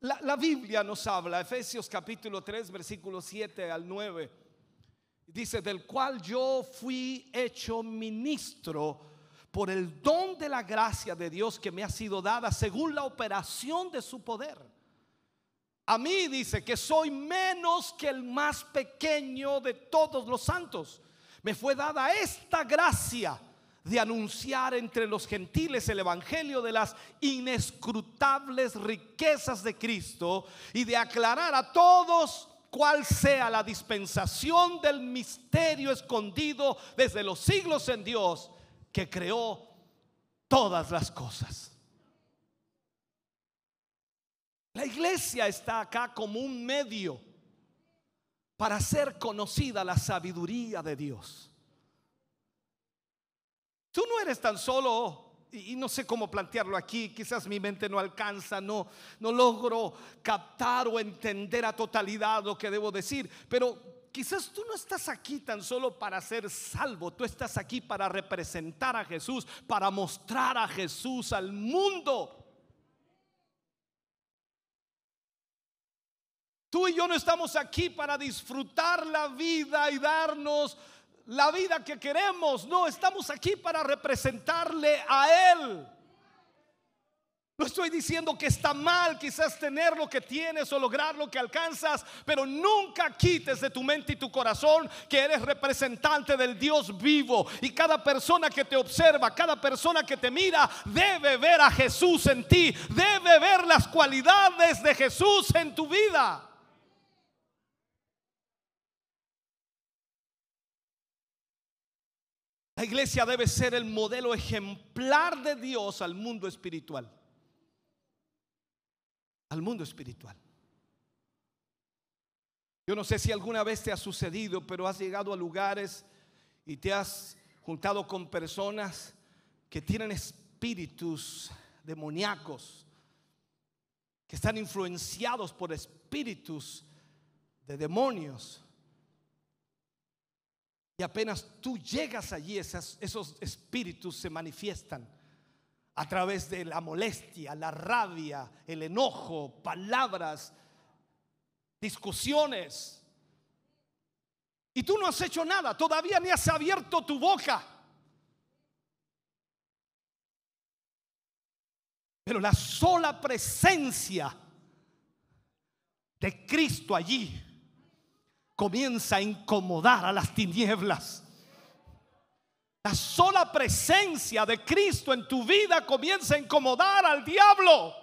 La, Biblia nos habla, Efesios capítulo 3, versículo 7 al 9, dice, del cual yo fui hecho ministro por el don de la gracia de Dios que me ha sido dada según la operación de su poder a mí dice que soy menos que el más pequeño de todos los santos. Me fue dada esta gracia de anunciar entre los gentiles el Evangelio de las inescrutables riquezas de Cristo y de aclarar a todos cuál sea la dispensación del misterio escondido desde los siglos en Dios que creó todas las cosas. La iglesia está acá como un medio para hacer conocida la sabiduría de Dios. Tú no eres tan solo y no sé cómo plantearlo aquí, quizás mi mente no alcanza, no, no logro captar o entender a totalidad lo que debo decir, pero quizás tú no estás aquí tan solo para ser salvo, tú estás aquí para representar a Jesús, para mostrar a Jesús al mundo. Tú y yo no estamos aquí para disfrutar la vida y darnos la vida que queremos. No, estamos aquí para representarle a Él. No estoy diciendo que está mal quizás tener lo que tienes o lograr lo que alcanzas, pero nunca quites de tu mente y tu corazón que eres representante del Dios vivo. Y cada persona que te observa, cada persona que te mira, debe ver a Jesús en ti, debe ver las cualidades de Jesús en tu vida. La iglesia debe ser el modelo ejemplar de Dios al mundo espiritual. Al mundo espiritual. Yo no sé si alguna vez te ha sucedido, pero has llegado a lugares y te has juntado con personas que tienen espíritus demoníacos, que están influenciados por espíritus de demonios. Y apenas tú llegas allí, esos, esos espíritus se manifiestan a través de la molestia, la rabia, el enojo, palabras, discusiones. Y tú no has hecho nada, todavía ni has abierto tu boca. Pero la sola presencia de Cristo allí comienza a incomodar a las tinieblas. La sola presencia de Cristo en tu vida comienza a incomodar al diablo.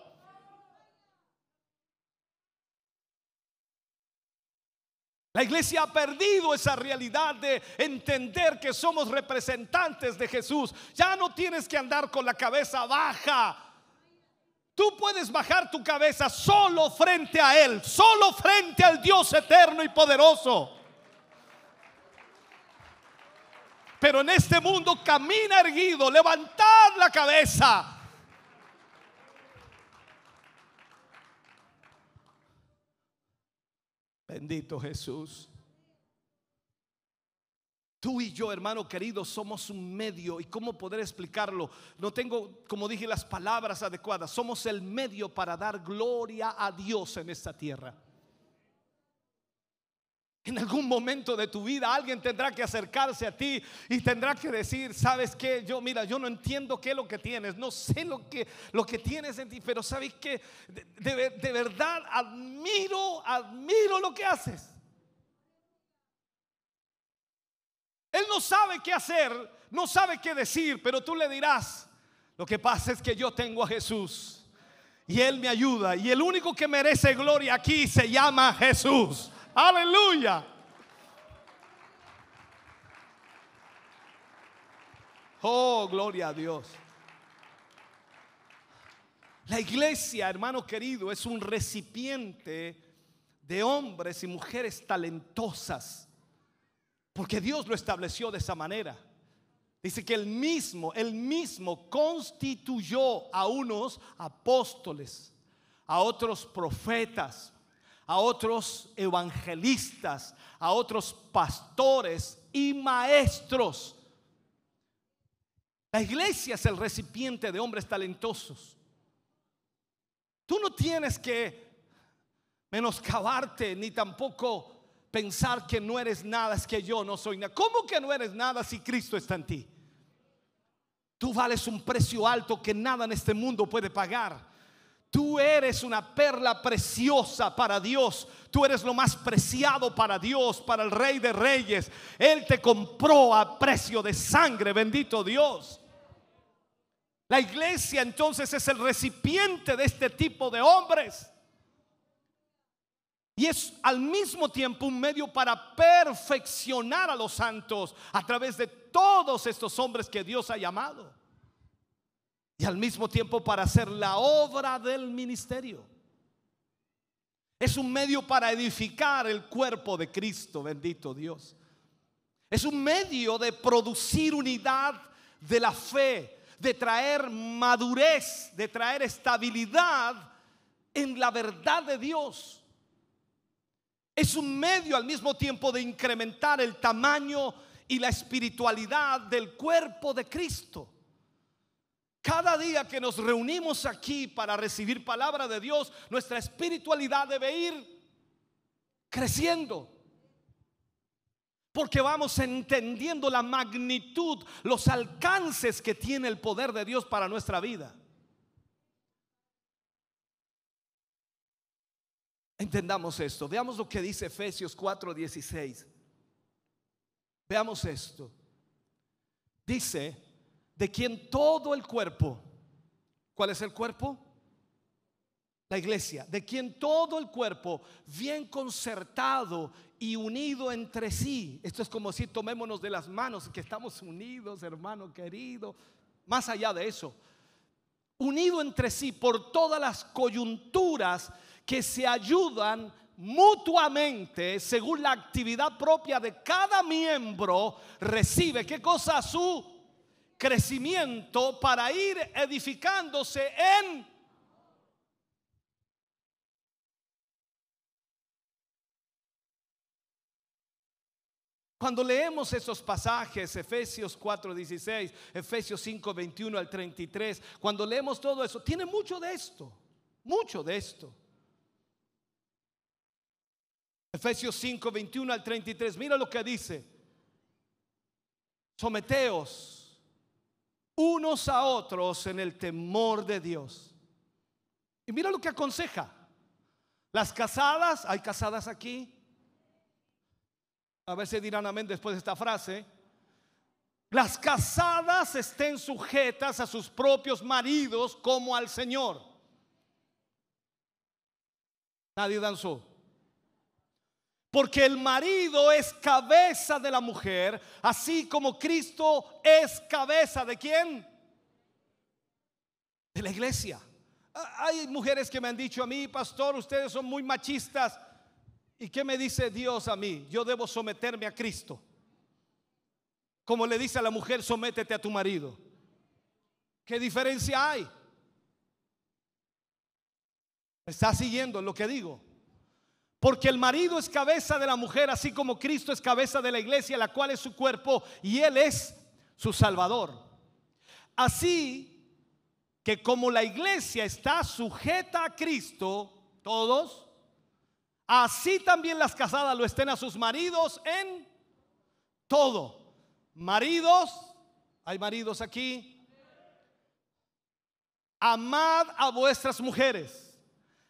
La iglesia ha perdido esa realidad de entender que somos representantes de Jesús. Ya no tienes que andar con la cabeza baja Tú puedes bajar tu cabeza solo frente a Él, solo frente al Dios eterno y poderoso. Pero en este mundo camina erguido, levantad la cabeza. Bendito Jesús. Tú y yo, hermano querido, somos un medio. ¿Y cómo poder explicarlo? No tengo, como dije, las palabras adecuadas. Somos el medio para dar gloria a Dios en esta tierra. En algún momento de tu vida alguien tendrá que acercarse a ti y tendrá que decir, ¿sabes qué? Yo, mira, yo no entiendo qué es lo que tienes, no sé lo que, lo que tienes en ti, pero ¿sabes qué? de verdad admiro, admiro lo que haces. Él no sabe qué hacer, no sabe qué decir, pero tú le dirás, lo que pasa es que yo tengo a Jesús y Él me ayuda y el único que merece gloria aquí se llama Jesús. Aleluya. Oh, gloria a Dios. La iglesia, hermano querido, es un recipiente de hombres y mujeres talentosas porque Dios lo estableció de esa manera. Dice que él mismo, él mismo constituyó a unos apóstoles, a otros profetas, a otros evangelistas, a otros pastores y maestros. La iglesia es el recipiente de hombres talentosos. Tú no tienes que menoscabarte ni tampoco pensar que no eres nada es que yo no soy nada. ¿Cómo que no eres nada si Cristo está en ti? Tú vales un precio alto que nada en este mundo puede pagar. Tú eres una perla preciosa para Dios. Tú eres lo más preciado para Dios, para el Rey de Reyes. Él te compró a precio de sangre, bendito Dios. La iglesia entonces es el recipiente de este tipo de hombres. Y es al mismo tiempo un medio para perfeccionar a los santos a través de todos estos hombres que Dios ha llamado y al mismo tiempo para hacer la obra del ministerio. Es un medio para edificar el cuerpo de Cristo, bendito Dios. Es un medio de producir unidad de la fe, de traer madurez, de traer estabilidad en la verdad de Dios. Es un medio al mismo tiempo de incrementar el tamaño y la espiritualidad del cuerpo de Cristo. Cada día que nos reunimos aquí para recibir palabra de Dios, nuestra espiritualidad debe ir creciendo. Porque vamos entendiendo la magnitud, los alcances que tiene el poder de Dios para nuestra vida. Entendamos esto. Veamos lo que dice Efesios 4:16. Veamos esto. Dice, de quien todo el cuerpo, ¿cuál es el cuerpo? La iglesia, de quien todo el cuerpo, bien concertado y unido entre sí. Esto es como si tomémonos de las manos, que estamos unidos, hermano querido. Más allá de eso, unido entre sí por todas las coyunturas que se ayudan mutuamente según la actividad propia de cada miembro, recibe, ¿qué cosa? Su crecimiento para ir edificándose en Cuando leemos esos pasajes, Efesios 4:16, Efesios 5:21 al 33, cuando leemos todo eso, tiene mucho de esto, mucho de esto. Efesios 5:21 al 33, mira lo que dice. Someteos unos a otros en el temor de Dios. Y mira lo que aconseja. Las casadas, hay casadas aquí. A ver si dirán amén después de esta frase. Las casadas estén sujetas a sus propios maridos como al Señor. Nadie danzó. Porque el marido es cabeza de la mujer, así como Cristo es cabeza de quién? De la iglesia. Hay mujeres que me han dicho a mí, pastor, ustedes son muy machistas. ¿Y qué me dice Dios a mí? Yo debo someterme a Cristo. Como le dice a la mujer, sométete a tu marido. ¿Qué diferencia hay? ¿Está siguiendo lo que digo? Porque el marido es cabeza de la mujer, así como Cristo es cabeza de la iglesia, la cual es su cuerpo y Él es su Salvador. Así que como la iglesia está sujeta a Cristo, todos, así también las casadas lo estén a sus maridos en todo. Maridos, hay maridos aquí, amad a vuestras mujeres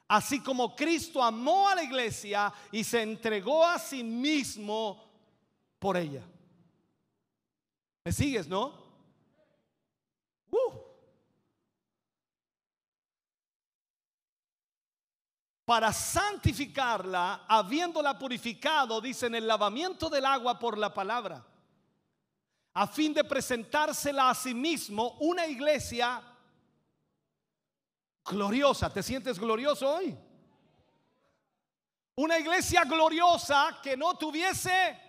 Así como Cristo amó a la iglesia y se entregó a sí mismo por ella. ¿Me sigues, no? Uh. Para santificarla, habiéndola purificado, dice en el lavamiento del agua por la palabra, a fin de presentársela a sí mismo una iglesia gloriosa. ¿Te sientes glorioso hoy? Una iglesia gloriosa que no tuviese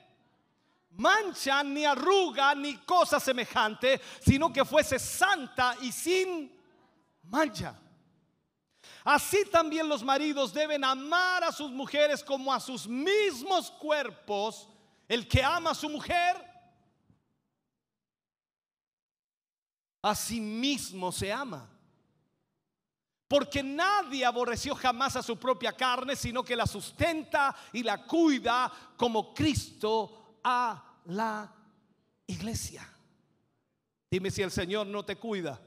mancha, ni arruga, ni cosa semejante, sino que fuese santa y sin mancha. Así también los maridos deben amar a sus mujeres como a sus mismos cuerpos. El que ama a su mujer, a sí mismo se ama. Porque nadie aborreció jamás a su propia carne, sino que la sustenta y la cuida como Cristo a la iglesia. Dime si el Señor no te cuida.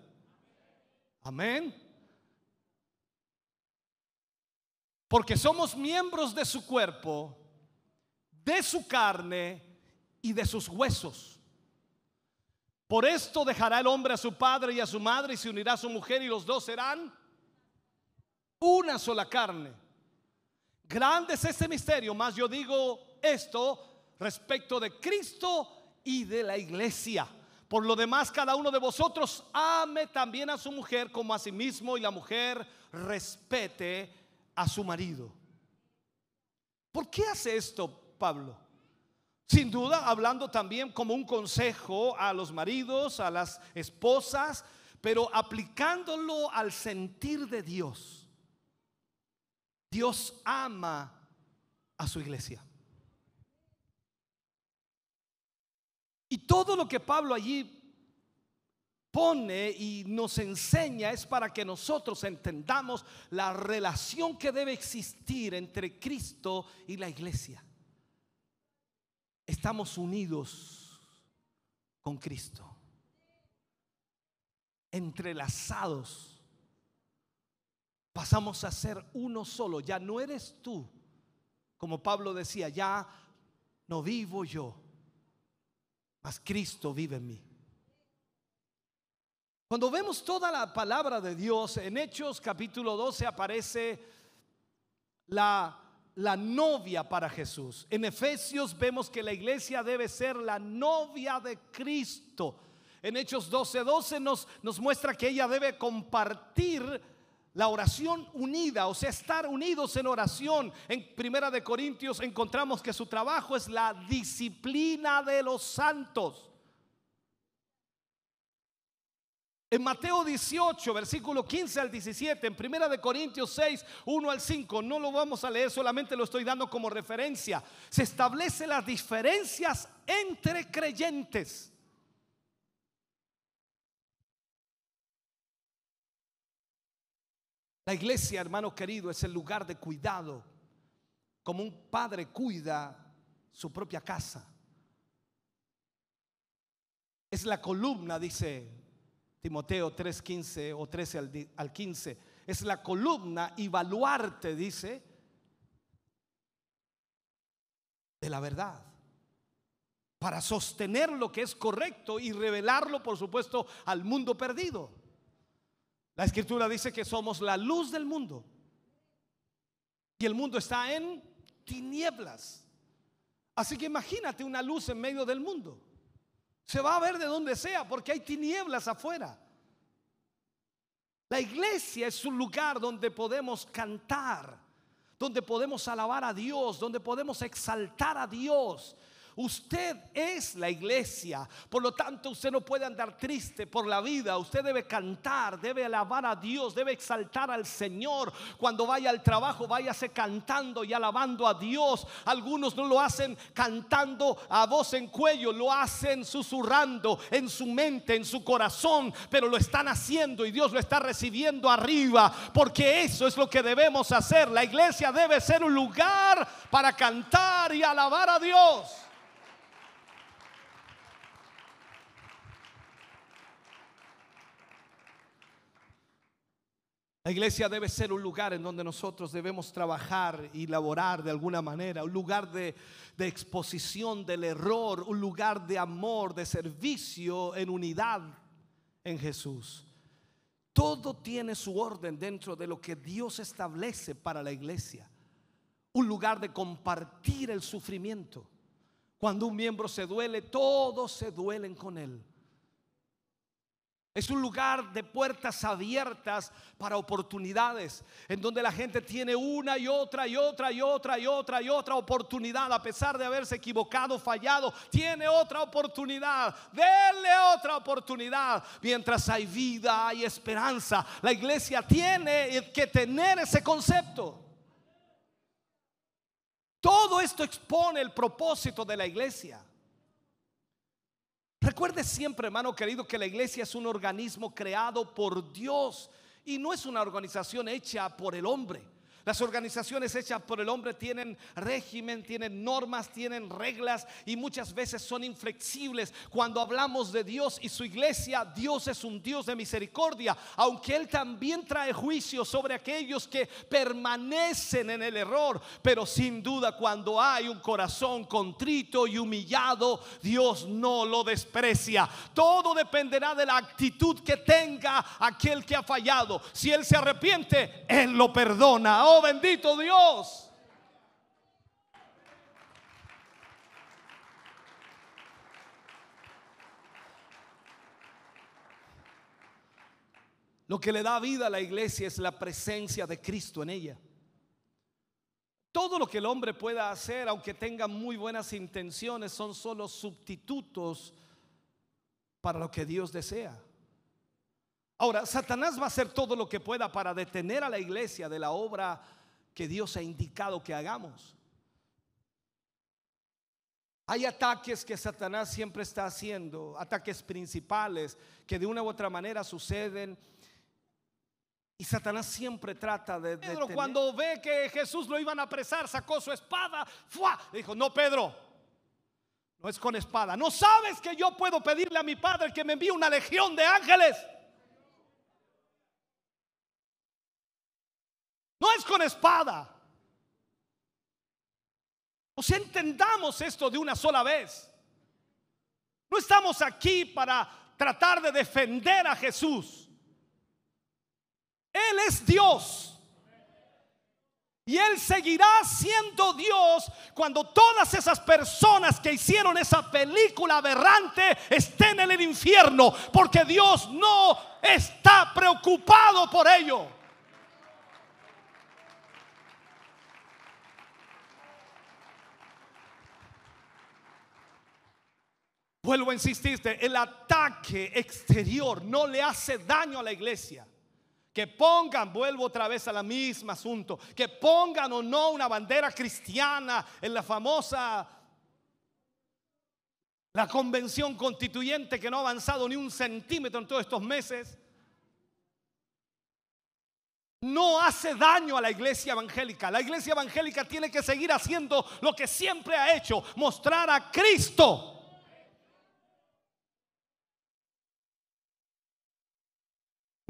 Amén. Porque somos miembros de su cuerpo, de su carne y de sus huesos. Por esto dejará el hombre a su padre y a su madre y se unirá a su mujer y los dos serán una sola carne. Grande es este misterio, más yo digo esto respecto de Cristo y de la iglesia. Por lo demás, cada uno de vosotros ame también a su mujer como a sí mismo y la mujer respete a su marido. ¿Por qué hace esto Pablo? Sin duda, hablando también como un consejo a los maridos, a las esposas, pero aplicándolo al sentir de Dios. Dios ama a su iglesia. Y todo lo que Pablo allí pone y nos enseña es para que nosotros entendamos la relación que debe existir entre Cristo y la iglesia. Estamos unidos con Cristo, entrelazados. Pasamos a ser uno solo, ya no eres tú, como Pablo decía, ya no vivo yo, mas Cristo vive en mí. Cuando vemos toda la palabra de Dios, en Hechos capítulo 12 aparece la, la novia para Jesús. En Efesios vemos que la iglesia debe ser la novia de Cristo. En Hechos 12, 12 nos, nos muestra que ella debe compartir la oración unida, o sea, estar unidos en oración. En Primera de Corintios encontramos que su trabajo es la disciplina de los santos. En Mateo 18, versículo 15 al 17, en Primera de Corintios 6, 1 al 5, no lo vamos a leer, solamente lo estoy dando como referencia. Se establecen las diferencias entre creyentes. La iglesia, hermano querido, es el lugar de cuidado, como un padre cuida su propia casa. Es la columna, dice Timoteo 3:15 o 13 al 15. Es la columna y baluarte, dice, de la verdad. Para sostener lo que es correcto y revelarlo, por supuesto, al mundo perdido. La escritura dice que somos la luz del mundo. Y el mundo está en tinieblas. Así que imagínate una luz en medio del mundo. Se va a ver de donde sea porque hay tinieblas afuera. La iglesia es un lugar donde podemos cantar, donde podemos alabar a Dios, donde podemos exaltar a Dios, Usted es la iglesia. Por lo tanto, usted no puede andar triste por la vida. Usted debe cantar, debe alabar a Dios, debe exaltar al Señor. Cuando vaya al trabajo, váyase cantando y alabando a Dios. Algunos no lo hacen cantando a voz en cuello, lo hacen susurrando en su mente, en su corazón, pero lo están haciendo y Dios lo está recibiendo arriba, porque eso es lo que debemos hacer. La iglesia debe ser un lugar para cantar y alabar a Dios. La iglesia debe ser un lugar en donde nosotros debemos trabajar y laborar de alguna manera, un lugar de, exposición del error, un lugar de amor, de servicio en unidad en Jesús. Todo tiene su orden dentro de lo que Dios establece para la iglesia. Un lugar de compartir el sufrimiento. Cuando un miembro se duele, todos se duelen con él. Es un lugar de puertas abiertas para oportunidades, en donde la gente tiene una y otra y otra y otra y otra y otra oportunidad, a pesar de haberse equivocado, fallado, tiene otra oportunidad, denle otra oportunidad. Mientras hay vida, hay esperanza. La iglesia tiene que tener ese concepto. Todo esto expone el propósito de la iglesia. Recuerde siempre, hermano querido, que la iglesia es un organismo creado por Dios y no es una organización hecha por el hombre. Las organizaciones hechas por el hombre tienen régimen, tienen normas, tienen reglas y muchas veces son inflexibles. Cuando hablamos de Dios y su iglesia, Dios es un Dios de misericordia, aunque Él también trae juicio sobre aquellos que permanecen en el error. Pero sin duda cuando hay un corazón contrito y humillado, Dios no lo desprecia. Todo dependerá de la actitud que tenga aquel que ha fallado. Si Él se arrepiente, Él lo perdona Oh, bendito Dios. Lo que le da vida a la iglesia es la presencia de Cristo en ella. Todo lo que el hombre pueda hacer, aunque tenga muy buenas intenciones, son solo sustitutos para lo que Dios desea. Ahora, Satanás va a hacer todo lo que pueda para detener a la iglesia de la obra que Dios ha indicado que hagamos. Hay ataques que Satanás siempre está haciendo, ataques principales que de una u otra manera suceden. Y Satanás siempre trata de... Pedro cuando ve que Jesús lo iban a apresar, sacó su espada, ¡fua! dijo, no Pedro, no es con espada. ¿No sabes que yo puedo pedirle a mi Padre que me envíe una legión de ángeles? No es con espada. O sea, entendamos esto de una sola vez. No estamos aquí para tratar de defender a Jesús. Él es Dios. Y Él seguirá siendo Dios cuando todas esas personas que hicieron esa película aberrante estén en el infierno. Porque Dios no está preocupado por ello. Vuelvo a insistirte, el ataque exterior no le hace daño a la iglesia. Que pongan, vuelvo otra vez a la misma asunto, que pongan o no una bandera cristiana en la famosa, la convención constituyente que no ha avanzado ni un centímetro en todos estos meses, no hace daño a la iglesia evangélica. La iglesia evangélica tiene que seguir haciendo lo que siempre ha hecho, mostrar a Cristo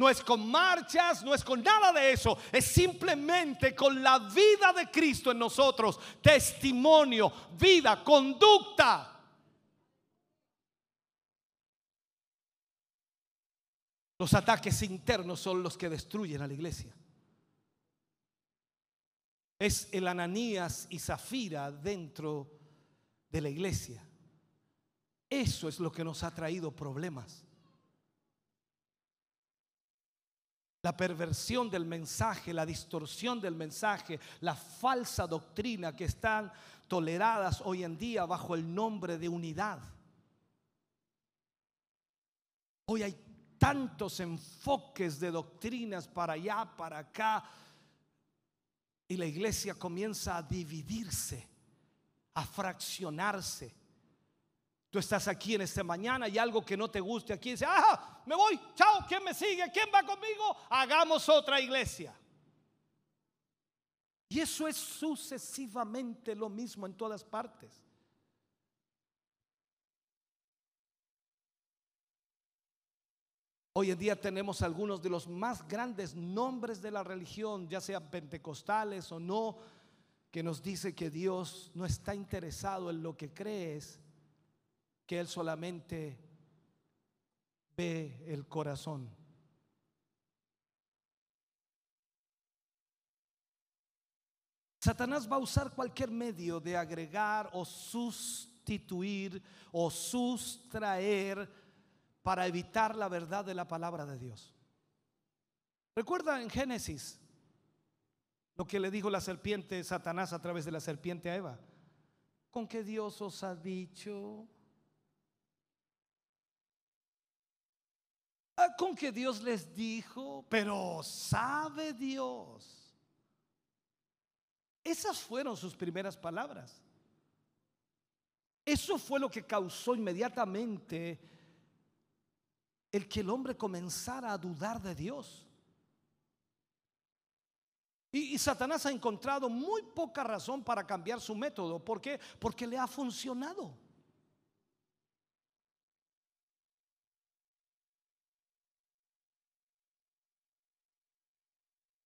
No es con marchas, no es con nada de eso. Es simplemente con la vida de Cristo en nosotros. Testimonio, vida, conducta. Los ataques internos son los que destruyen a la iglesia. Es el Ananías y Zafira dentro de la iglesia. Eso es lo que nos ha traído problemas. La perversión del mensaje, la distorsión del mensaje, la falsa doctrina que están toleradas hoy en día bajo el nombre de unidad. Hoy hay tantos enfoques de doctrinas para allá, para acá, y la iglesia comienza a dividirse, a fraccionarse. Tú estás aquí en esta mañana y algo que no te guste aquí, dice, ah, me voy, chao, ¿quién me sigue? ¿Quién va conmigo? Hagamos otra iglesia. Y eso es sucesivamente lo mismo en todas partes. Hoy en día tenemos algunos de los más grandes nombres de la religión, ya sean pentecostales o no, que nos dice que Dios no está interesado en lo que crees, que Él solamente ve el corazón. Satanás va a usar cualquier medio de agregar o sustituir o sustraer para evitar la verdad de la palabra de Dios. Recuerda en Génesis lo que le dijo la serpiente Satanás a través de la serpiente a Eva. ¿Con qué Dios os ha dicho? Con que Dios les dijo, pero sabe Dios. Esas fueron sus primeras palabras. Eso fue lo que causó inmediatamente el que el hombre comenzara a dudar de Dios. Y, y, Satanás ha encontrado muy poca razón para cambiar su método. ¿Por qué? Porque le ha funcionado.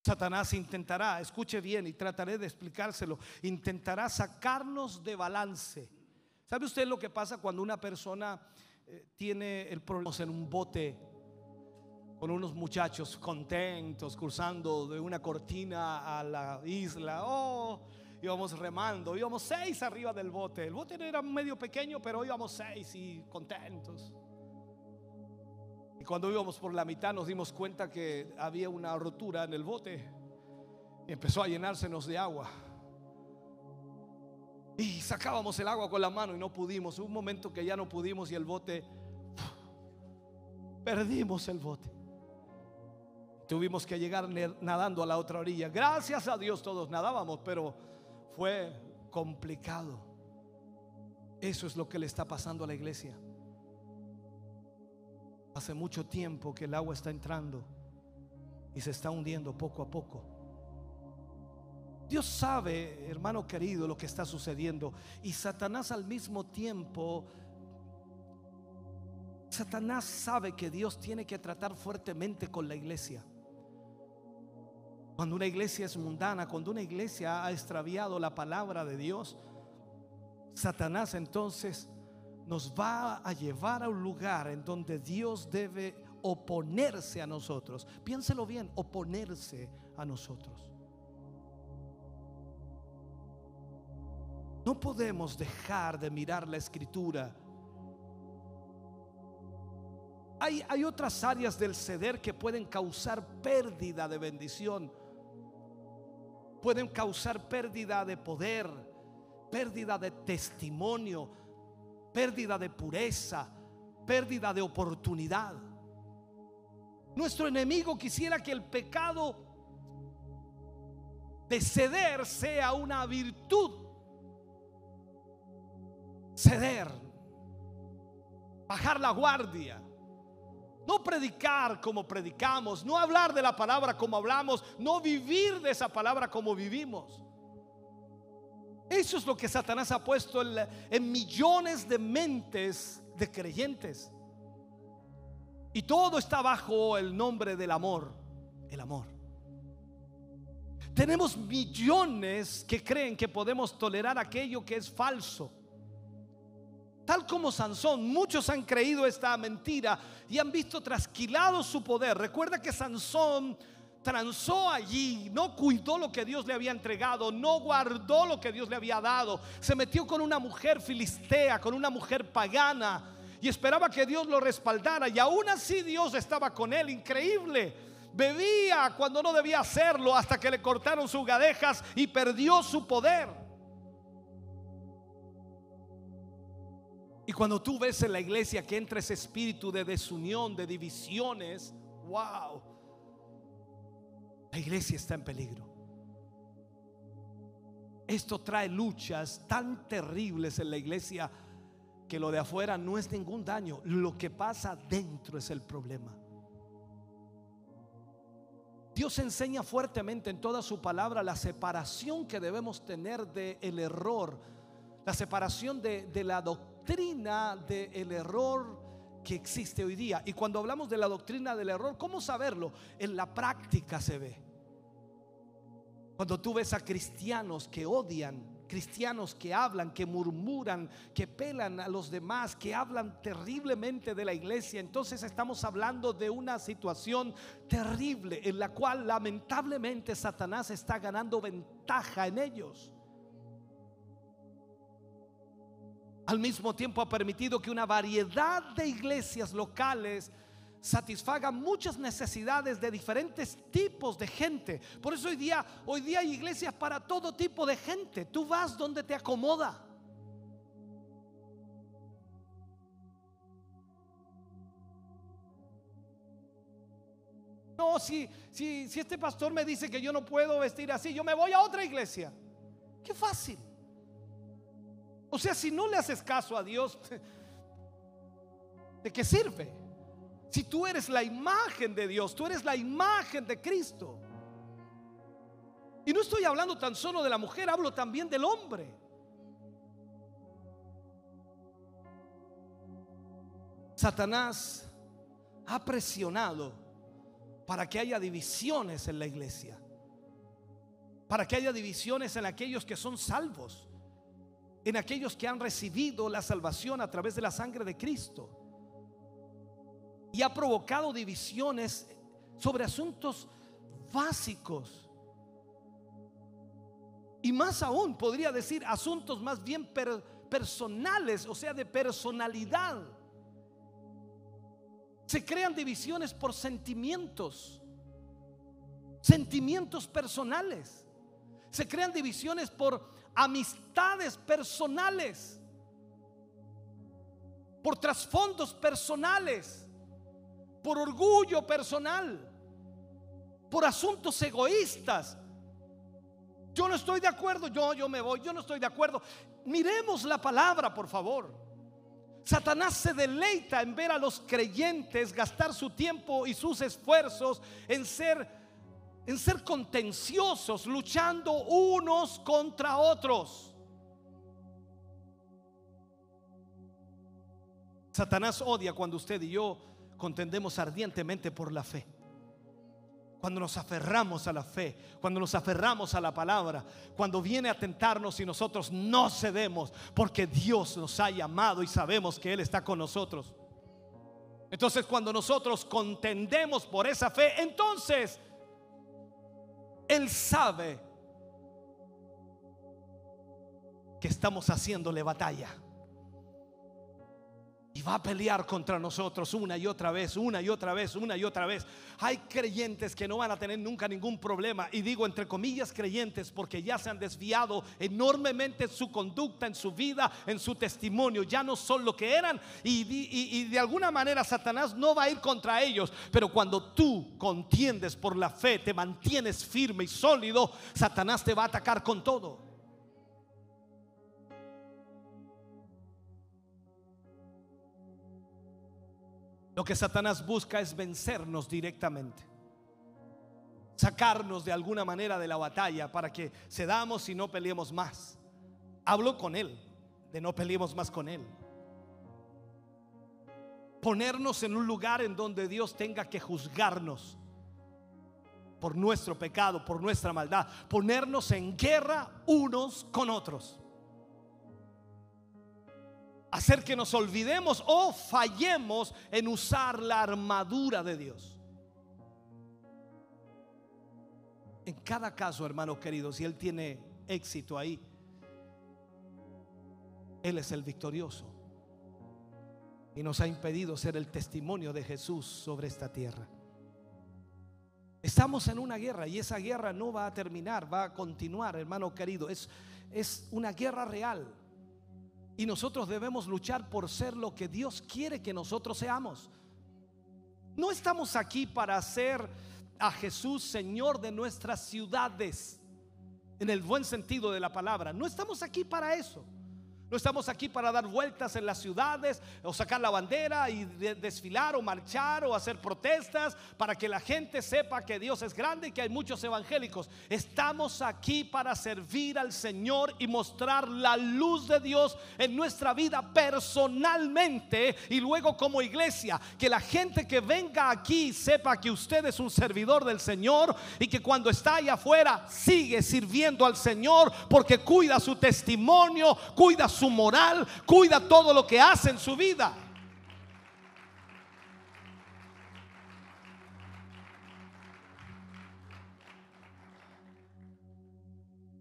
Satanás intentará, escuche bien y trataré de explicárselo, intentará sacarnos de balance. ¿Sabe usted lo que pasa cuando una persona eh, tiene el problema en un bote con unos muchachos contentos cruzando de una cortina a la isla? Oh, íbamos remando, íbamos seis arriba del bote. El bote era medio pequeño, pero íbamos seis y contentos. Cuando íbamos por la mitad nos dimos cuenta que había una rotura en el bote y empezó a llenársenos de agua. Y sacábamos el agua con la mano y no pudimos. Un momento que ya no pudimos y el bote, perdimos el bote. Tuvimos que llegar nadando a la otra orilla. Gracias a Dios todos nadábamos, pero fue complicado. Eso es lo que le está pasando a la iglesia. Hace mucho tiempo que el agua está entrando y se está hundiendo poco a poco. Dios sabe, hermano querido, lo que está sucediendo. Y Satanás al mismo tiempo, Satanás sabe que Dios tiene que tratar fuertemente con la iglesia. Cuando una iglesia es mundana, cuando una iglesia ha extraviado la palabra de Dios, Satanás entonces nos va a llevar a un lugar en donde Dios debe oponerse a nosotros. Piénselo bien, oponerse a nosotros. No podemos dejar de mirar la escritura. Hay, hay, otras áreas del ceder que pueden causar pérdida de bendición. Pueden causar pérdida de poder, pérdida de testimonio, pérdida de pureza, pérdida de oportunidad. Nuestro enemigo quisiera que el pecado de ceder sea una virtud. Ceder, bajar la guardia, no predicar como predicamos, no hablar de la palabra como hablamos, no vivir de esa palabra como vivimos. Eso es lo que Satanás ha puesto en, millones de mentes de creyentes. Y todo está bajo el nombre del amor, el amor. Tenemos millones que creen que podemos tolerar aquello que es falso. Tal como Sansón, muchos han creído esta mentira y han visto trasquilado su poder. Recuerda que Sansón transó allí, no cuidó lo que Dios le había entregado, no guardó lo que Dios le había dado, se metió con una mujer filistea, con una mujer pagana y esperaba que Dios lo respaldara y aún así Dios estaba con él, increíble. Bebía cuando no debía hacerlo hasta que le cortaron sus gadejas y perdió su poder. Y cuando tú ves en la iglesia que entra ese espíritu de desunión, de divisiones, wow la iglesia está en peligro. Esto trae luchas tan terribles en la iglesia que lo de afuera no es ningún daño. Lo que pasa dentro es el problema. Dios enseña fuertemente en toda su palabra la separación que debemos tener del el error, la separación de, de la doctrina del error que existe hoy día. Y cuando hablamos de la doctrina del error, ¿cómo saberlo? En la práctica se ve. Cuando tú ves a cristianos que odian, cristianos que hablan, que murmuran, que pelan a los demás, que hablan terriblemente de la iglesia, entonces estamos hablando de una situación terrible en la cual lamentablemente Satanás está ganando ventaja en ellos. Al mismo tiempo ha permitido que una variedad de iglesias locales satisfaga muchas necesidades de diferentes tipos de gente. Por eso hoy día, hoy día hay iglesias para todo tipo de gente. Tú vas donde te acomoda. No, si, si, si este pastor me dice que yo no puedo vestir así, yo me voy a otra iglesia. Qué fácil. O sea, si no le haces caso a Dios, ¿de qué sirve? Si tú eres la imagen de Dios, tú eres la imagen de Cristo. Y no estoy hablando tan solo de la mujer, hablo también del hombre. Satanás ha presionado para que haya divisiones en la iglesia, para que haya divisiones en aquellos que son salvos, en aquellos que han recibido la salvación a través de la sangre de Cristo. Y ha provocado divisiones sobre asuntos básicos. Y más aún, podría decir, asuntos más bien personales, o sea, de personalidad. Se crean divisiones por sentimientos, sentimientos personales. Se crean divisiones por amistades personales, por trasfondos personales, por orgullo personal, por asuntos egoístas. Yo no estoy de acuerdo, yo, yo me voy, yo no estoy de acuerdo. Miremos la palabra, por favor. Satanás se deleita en ver a los creyentes gastar su tiempo y sus esfuerzos en ser en ser contenciosos, luchando unos contra otros. Satanás odia cuando usted y yo contendemos ardientemente por la fe cuando nos aferramos a la fe, cuando nos aferramos a la palabra, cuando viene a tentarnos y nosotros no cedemos porque Dios nos ha llamado y sabemos que Él está con nosotros. Entonces cuando nosotros contendemos por esa fe, entonces Él sabe que estamos haciéndole batalla. Y va a pelear contra nosotros una y otra vez, una y otra vez, una y otra vez. Hay creyentes que no van a tener nunca ningún problema. Y digo entre comillas creyentes porque ya se han desviado enormemente en su conducta, en su vida, en su testimonio. Ya no son lo que eran. Y, y de alguna manera Satanás no va a ir contra ellos. Pero cuando tú contiendes por la fe, te mantienes firme y sólido, Satanás te va a atacar con todo. Lo que Satanás busca es vencernos directamente. Sacarnos de alguna manera de la batalla para que cedamos y no peleemos más. Hablo con él, de no peleemos más con él. Ponernos en un lugar en donde Dios tenga que juzgarnos por nuestro pecado, por nuestra maldad. Ponernos en guerra unos con otros hacer que nos olvidemos o fallemos en usar la armadura de Dios. En cada caso, hermano querido, si Él tiene éxito ahí, Él es el victorioso. Y nos ha impedido ser el testimonio de Jesús sobre esta tierra. Estamos en una guerra y esa guerra no va a terminar, va a continuar, hermano querido. Es, es una guerra real. Y nosotros debemos luchar por ser lo que Dios quiere que nosotros seamos. No estamos aquí para hacer a Jesús Señor de nuestras ciudades, en el buen sentido de la palabra. No estamos aquí para eso. No estamos aquí para dar vueltas en las ciudades o sacar la bandera y desfilar o marchar o hacer protestas para que la gente sepa que Dios es grande y que hay muchos evangélicos. Estamos aquí para servir al Señor y mostrar la luz de Dios en nuestra vida personalmente y luego como iglesia. Que la gente que venga aquí sepa que usted es un servidor del Señor y que cuando está allá afuera sigue sirviendo al Señor porque cuida su testimonio, cuida su su moral, cuida todo lo que hace en su vida.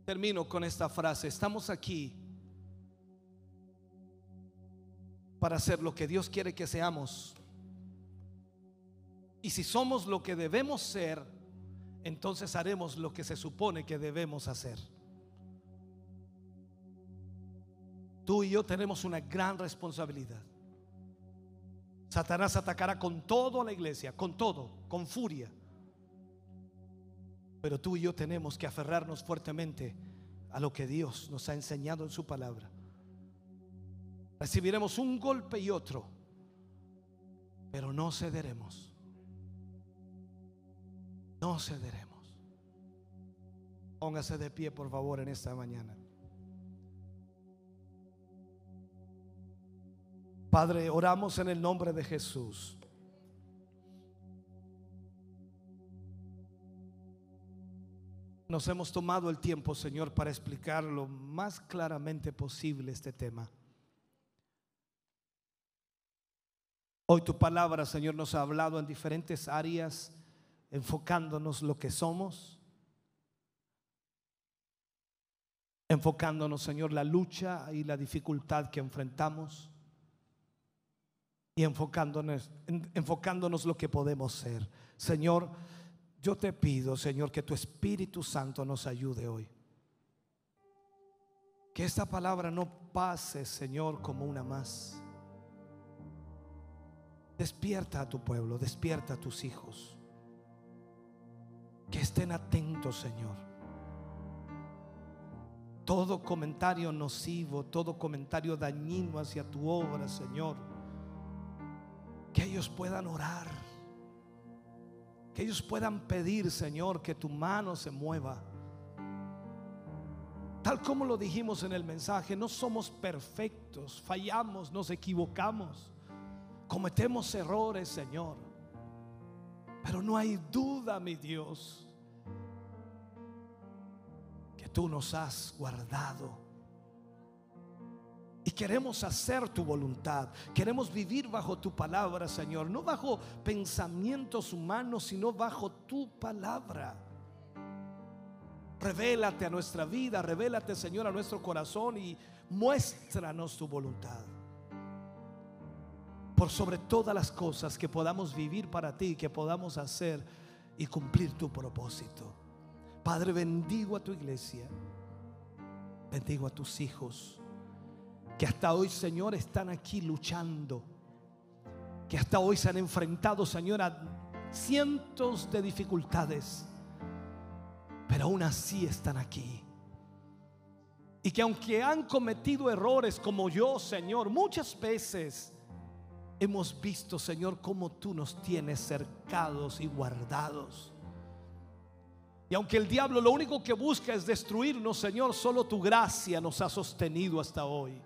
Termino con esta frase. Estamos aquí para hacer lo que Dios quiere que seamos. Y si somos lo que debemos ser, entonces haremos lo que se supone que debemos hacer. Tú y yo tenemos una gran responsabilidad. Satanás atacará con todo a la iglesia, con todo, con furia. Pero tú y yo tenemos que aferrarnos fuertemente a lo que Dios nos ha enseñado en su palabra. Recibiremos un golpe y otro, pero no cederemos. No cederemos. Póngase de pie, por favor, en esta mañana. Padre, oramos en el nombre de Jesús. Nos hemos tomado el tiempo, Señor, para explicar lo más claramente posible este tema. Hoy tu palabra, Señor, nos ha hablado en diferentes áreas, enfocándonos lo que somos, enfocándonos, Señor, la lucha y la dificultad que enfrentamos y enfocándonos, enfocándonos lo que podemos ser. Señor, yo te pido, Señor, que tu Espíritu Santo nos ayude hoy. Que esta palabra no pase, Señor, como una más. Despierta a tu pueblo, despierta a tus hijos. Que estén atentos, Señor. Todo comentario nocivo, todo comentario dañino hacia tu obra, Señor. Que ellos puedan orar que ellos puedan pedir, Señor, que tu mano se mueva. Tal como lo dijimos en el mensaje, no somos perfectos, fallamos, nos equivocamos, cometemos errores, Señor. Pero no hay duda, mi Dios, que tú nos has guardado y queremos hacer tu voluntad. Queremos vivir bajo tu palabra, Señor. No bajo pensamientos humanos, sino bajo tu palabra. Revélate a nuestra vida, revélate, Señor, a nuestro corazón y muéstranos tu voluntad. Por sobre todas las cosas que podamos vivir para ti, que podamos hacer y cumplir tu propósito. Padre, bendigo a tu iglesia. Bendigo a tus hijos que hasta hoy, Señor, están aquí luchando, que hasta hoy se han enfrentado, Señor, a cientos de dificultades, pero aún así están aquí. Y que aunque han cometido errores como yo, Señor, muchas veces hemos visto, Señor, cómo tú nos tienes cercados y guardados. Y aunque el diablo lo único que busca es destruirnos, Señor, solo tu gracia nos ha sostenido hasta hoy.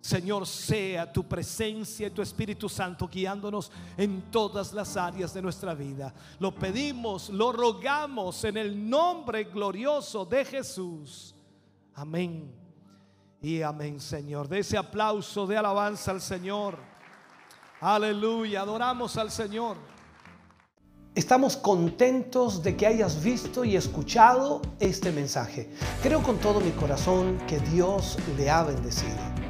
Señor, sea tu presencia y tu Espíritu Santo guiándonos en todas las áreas de nuestra vida. Lo pedimos, lo rogamos en el nombre glorioso de Jesús. Amén. Y amén, Señor. De ese aplauso de alabanza al Señor. Aleluya, adoramos al Señor. Estamos contentos de que hayas visto y escuchado este mensaje. Creo con todo mi corazón que Dios le ha bendecido.